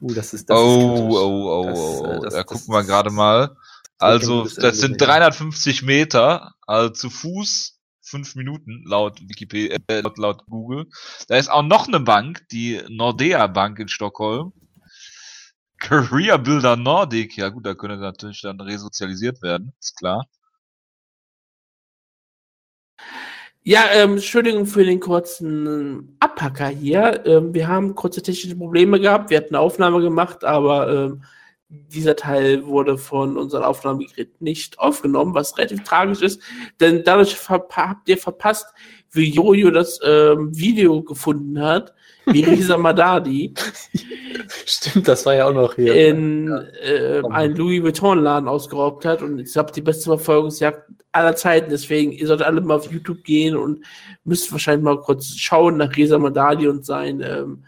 Uh, das ist, das oh, ist oh, oh, das, oh, oh. Das, da gucken wir gerade mal. Also, das sind 350 Meter, also zu Fuß fünf Minuten laut Wikipedia, äh, laut, laut Google. Da ist auch noch eine Bank, die Nordea Bank in Stockholm. Career Builder Nordic, ja gut, da könnte natürlich dann resozialisiert werden, ist klar. Ja, ähm, Entschuldigung für den kurzen Abhacker hier. Ähm, wir haben kurze technische Probleme gehabt. Wir hatten eine Aufnahme gemacht, aber ähm, dieser Teil wurde von unserem Aufnahmegerät nicht aufgenommen, was relativ tragisch ist, denn dadurch habt ihr verpasst, wie Jojo das ähm, Video gefunden hat, wie Risa Madadi. Stimmt, das war ja auch noch hier. In ja. äh, einen Louis Vuitton-Laden ausgeraubt hat und ich habe die beste Verfolgungsjagd aller Zeiten, deswegen, ihr solltet alle mal auf YouTube gehen und müsst wahrscheinlich mal kurz schauen nach Risa Madadi und sein ähm,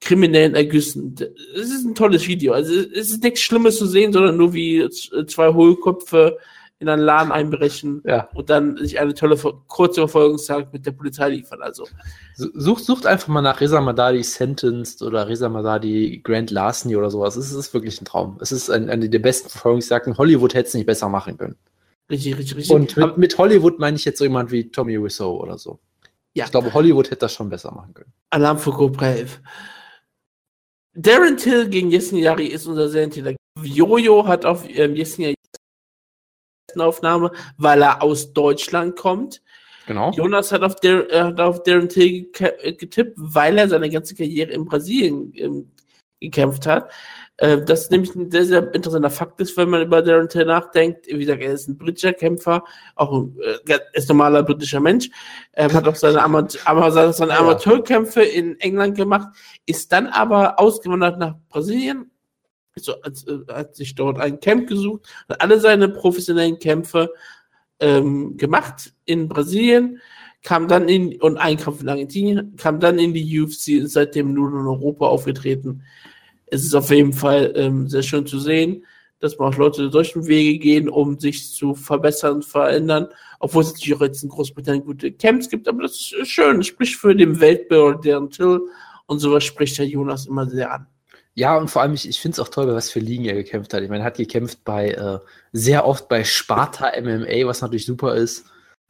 kriminellen Ergüssen. Es ist ein tolles Video. Also es ist nichts Schlimmes zu sehen, sondern nur wie zwei Hohlköpfe in einen Laden einbrechen ja. und dann sich eine tolle kurze Verfolgungsjagd mit der Polizei liefern. Also sucht, sucht einfach mal nach Reza Madadi Sentenced oder Reza Madadi Grand Larceny oder sowas. Es ist wirklich ein Traum. Es ist ein, eine der besten Verfolgungsjagden. Hollywood hätte es nicht besser machen können. Richtig, richtig, richtig. Und mit, mit Hollywood meine ich jetzt so jemand wie Tommy Wiseau oder so. Ja. Ich glaube, Hollywood hätte das schon besser machen können. Alarm für Cobra Darren Till gegen Jessen Yari ist unser Serientäter. Jojo hat auf ähm, Jessen Yari Aufnahme, weil er aus Deutschland kommt. Genau. Jonas hat auf, der, äh, hat auf Darren Till äh, getippt, weil er seine ganze Karriere in Brasilien ähm, gekämpft hat. Äh, das ist nämlich ein sehr, sehr interessanter Fakt ist, wenn man über Darren Till nachdenkt. Wie gesagt, er ist ein britischer Kämpfer, auch ein äh, ist normaler britischer Mensch. Er hat auch seine, Amat seine Amateurkämpfe in England gemacht, ist dann aber ausgewandert nach Brasilien, so, hat, äh, hat sich dort ein Camp gesucht, hat alle seine professionellen Kämpfe ähm, gemacht in Brasilien, kam dann in, und ein Kampf in Argentinien, kam dann in die UFC und seitdem nur in Europa aufgetreten es ist auf jeden Fall ähm, sehr schön zu sehen, dass man auch Leute durch den Wege gehen, um sich zu verbessern verändern. Obwohl es natürlich auch jetzt in Großbritannien gute Camps gibt, aber das ist schön. Spricht für den Weltbild deren Till und sowas spricht Herr Jonas immer sehr an. Ja, und vor allem, ich, ich finde es auch toll, bei was für Ligen er gekämpft hat. Ich meine, er hat gekämpft bei äh, sehr oft bei Sparta MMA, was natürlich super ist.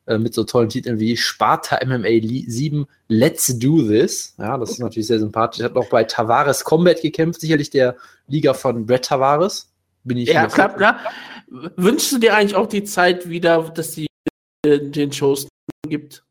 Äh, mit so tollen Titeln wie Sparta MMA 7, Let's Do This. Ja, das ist natürlich sehr sympathisch. Er hat noch bei Tavares Combat gekämpft, sicherlich der Liga von Brett Tavares. Bin ich ja, klar, klar. Wünschst du dir eigentlich auch die Zeit wieder, dass die äh, den Shows gibt?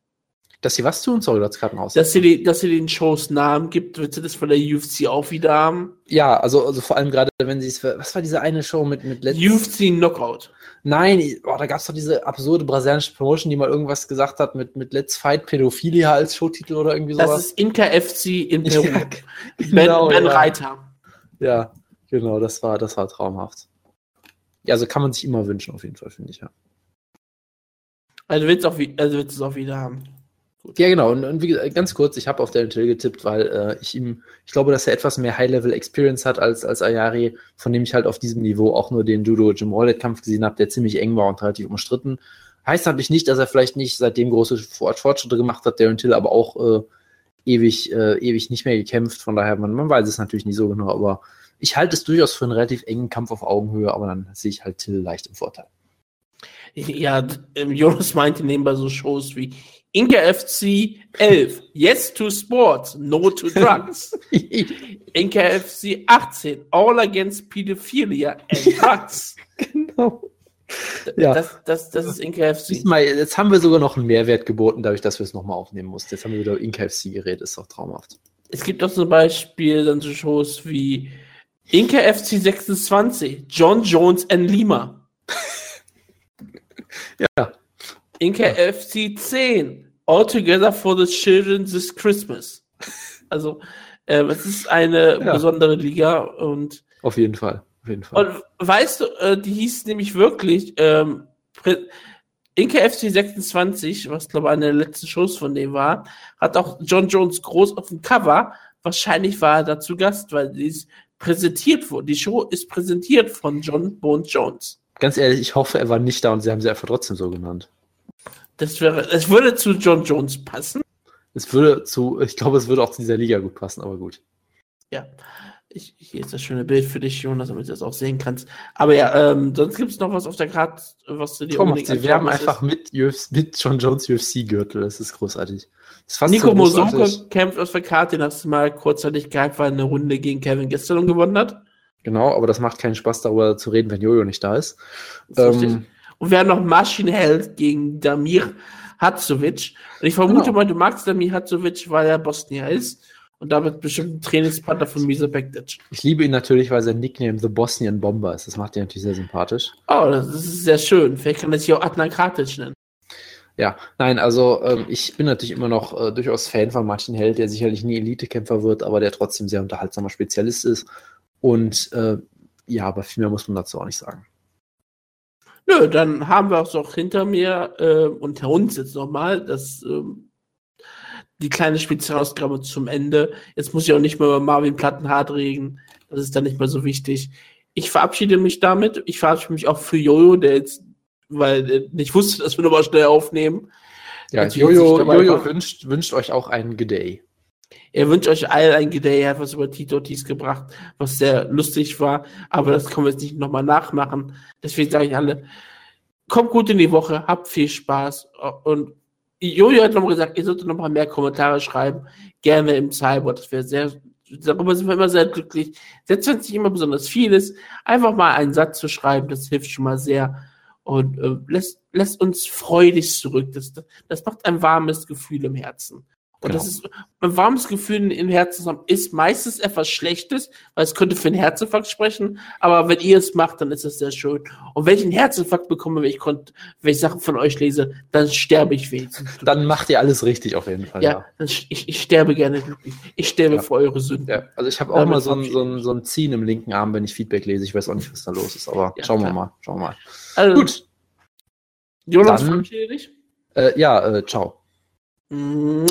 Dass sie was tun? Sorry, das gerade aus. Dass sie, die, dass sie den Shows Namen gibt, wird sie das von der UFC auch wieder haben? Ja, also, also vor allem gerade, wenn sie es. Was war diese eine Show mit, mit letzten. UFC Knockout. Nein, oh, da gab es doch diese absurde brasilianische Promotion, die mal irgendwas gesagt hat mit, mit Let's Fight Pädophilia als Showtitel oder irgendwie sowas. Das ist Inka FC in Peru. Ja, genau, ben, ben ja. Reiter. Ja, genau, das war, das war traumhaft. Ja, also kann man sich immer wünschen, auf jeden Fall, finde ich, ja. Also willst du auch, also es auch wieder haben. Gut. Ja, genau. Und, und wie, ganz kurz, ich habe auf Darren Till getippt, weil äh, ich ihm, ich glaube, dass er etwas mehr High-Level-Experience hat als, als Ayari, von dem ich halt auf diesem Niveau auch nur den Judo Jim Wallet-Kampf gesehen habe, der ziemlich eng war und relativ umstritten. Heißt natürlich nicht, dass er vielleicht nicht seitdem große Fortschritte gemacht hat, Darren Till aber auch äh, ewig, äh, ewig nicht mehr gekämpft. Von daher, man, man weiß es natürlich nicht so genau, aber ich halte es durchaus für einen relativ engen Kampf auf Augenhöhe, aber dann sehe ich halt Till leicht im Vorteil. Ja, Jonas meinte nebenbei so Shows wie Inka FC 11, Yes to Sports, No to Drugs. Inka FC 18, All Against Pedophilia and Drugs. genau. Ja. Das, das, das ist Inka FC. Mal, jetzt haben wir sogar noch einen Mehrwert geboten, dadurch, dass wir es nochmal aufnehmen mussten. Jetzt haben wir wieder Inka FC geredet, ist doch traumhaft. Es gibt auch zum Beispiel dann so Shows wie Inka FC 26, John Jones and Lima. ja. Inka ja. FC 10. All Together for the Children this Christmas. Also, ähm, es ist eine ja. besondere Liga und. Auf jeden Fall. Auf jeden Fall. Und weißt du, äh, die hieß nämlich wirklich ähm, Inke FC 26, was glaube ich eine der letzten Shows von dem war, hat auch John Jones groß auf dem Cover. Wahrscheinlich war er dazu Gast, weil die ist präsentiert wurde. Die Show ist präsentiert von John Bones Jones. Ganz ehrlich, ich hoffe, er war nicht da und sie haben sie einfach trotzdem so genannt. Das wäre, es würde zu John Jones passen. Es würde zu, ich glaube, es würde auch zu dieser Liga gut passen, aber gut. Ja. Ich, hier ist das schöne Bild für dich, Jonas, damit du das auch sehen kannst. Aber ja, ähm, sonst gibt es noch was auf der Karte, was du dir Komm, unbedingt Wir haben einfach mit, mit John Jones UFC-Gürtel. Das ist großartig. Das ist Nico so Mosonko kämpft auf der Karte, den hast du mal kurzzeitig gehabt, weil er eine Runde gegen Kevin Gastelum gewonnen hat. Genau, aber das macht keinen Spaß, darüber zu reden, wenn Jojo nicht da ist. Ähm, und wir haben noch Maschinenheld gegen Damir Hatzovic. Und ich vermute genau. mal, du magst Damir Hatzovic, weil er Bosnier ist und damit bestimmt ein Trainingspartner von Misa Bektic. Ich liebe ihn natürlich, weil sein Nickname The Bosnian Bomber ist. Das macht ihn natürlich sehr sympathisch. Oh, das ist sehr schön. Vielleicht kann er sich auch Adnan Kratic nennen. Ja, nein, also ähm, ich bin natürlich immer noch äh, durchaus Fan von Martin Held, der sicherlich nie Elitekämpfer wird, aber der trotzdem sehr unterhaltsamer Spezialist ist. Und äh, ja, aber viel mehr muss man dazu auch nicht sagen. Nö, dann haben wir es auch hinter mir äh, und hinter uns jetzt nochmal das ähm, die kleine Spezialausgabe zum Ende. Jetzt muss ich auch nicht mehr über Marvin Plattenhardt reden. Das ist dann nicht mehr so wichtig. Ich verabschiede mich damit. Ich verabschiede mich auch für Jojo, der jetzt, weil er nicht wusste, dass wir nochmal schnell aufnehmen. Ja, Jojo, Jojo wünscht, wünscht euch auch einen Good Day. Er wünscht euch allen ein Day. Er hat was über Tito Ortiz gebracht, was sehr lustig war. Aber das können wir jetzt nicht nochmal nachmachen. Deswegen sage ich alle, kommt gut in die Woche, habt viel Spaß und Jojo hat nochmal gesagt, ihr solltet noch mal mehr Kommentare schreiben. Gerne im Cyber. Das wäre sehr, darüber sind wir immer sehr glücklich. Selbst wenn es nicht immer besonders viel ist, einfach mal einen Satz zu schreiben, das hilft schon mal sehr. Und äh, lässt, lässt uns freudig zurück. Das, das macht ein warmes Gefühl im Herzen. Und genau. das ist ein warmes Gefühl im Herzen haben, ist meistens etwas Schlechtes, weil es könnte für einen Herzinfarkt sprechen. Aber wenn ihr es macht, dann ist es sehr schön. Und wenn ich einen Herzinfarkt bekomme, wenn ich, wenn ich Sachen von euch lese, dann sterbe ich wenigstens. Dann macht ihr alles richtig auf jeden Fall. Ja, ja. Ich, ich sterbe gerne glücklich. Ich sterbe ja. für eure Sünden. Ja. Also ich habe auch mal so ein, so, ein, so ein Ziehen im linken Arm, wenn ich Feedback lese. Ich weiß auch nicht, was da los ist, aber schauen klar. wir mal. Schauen wir mal. Also, Gut. Jonas, verabschiede dich. Äh, ja, äh, ciao. Mm.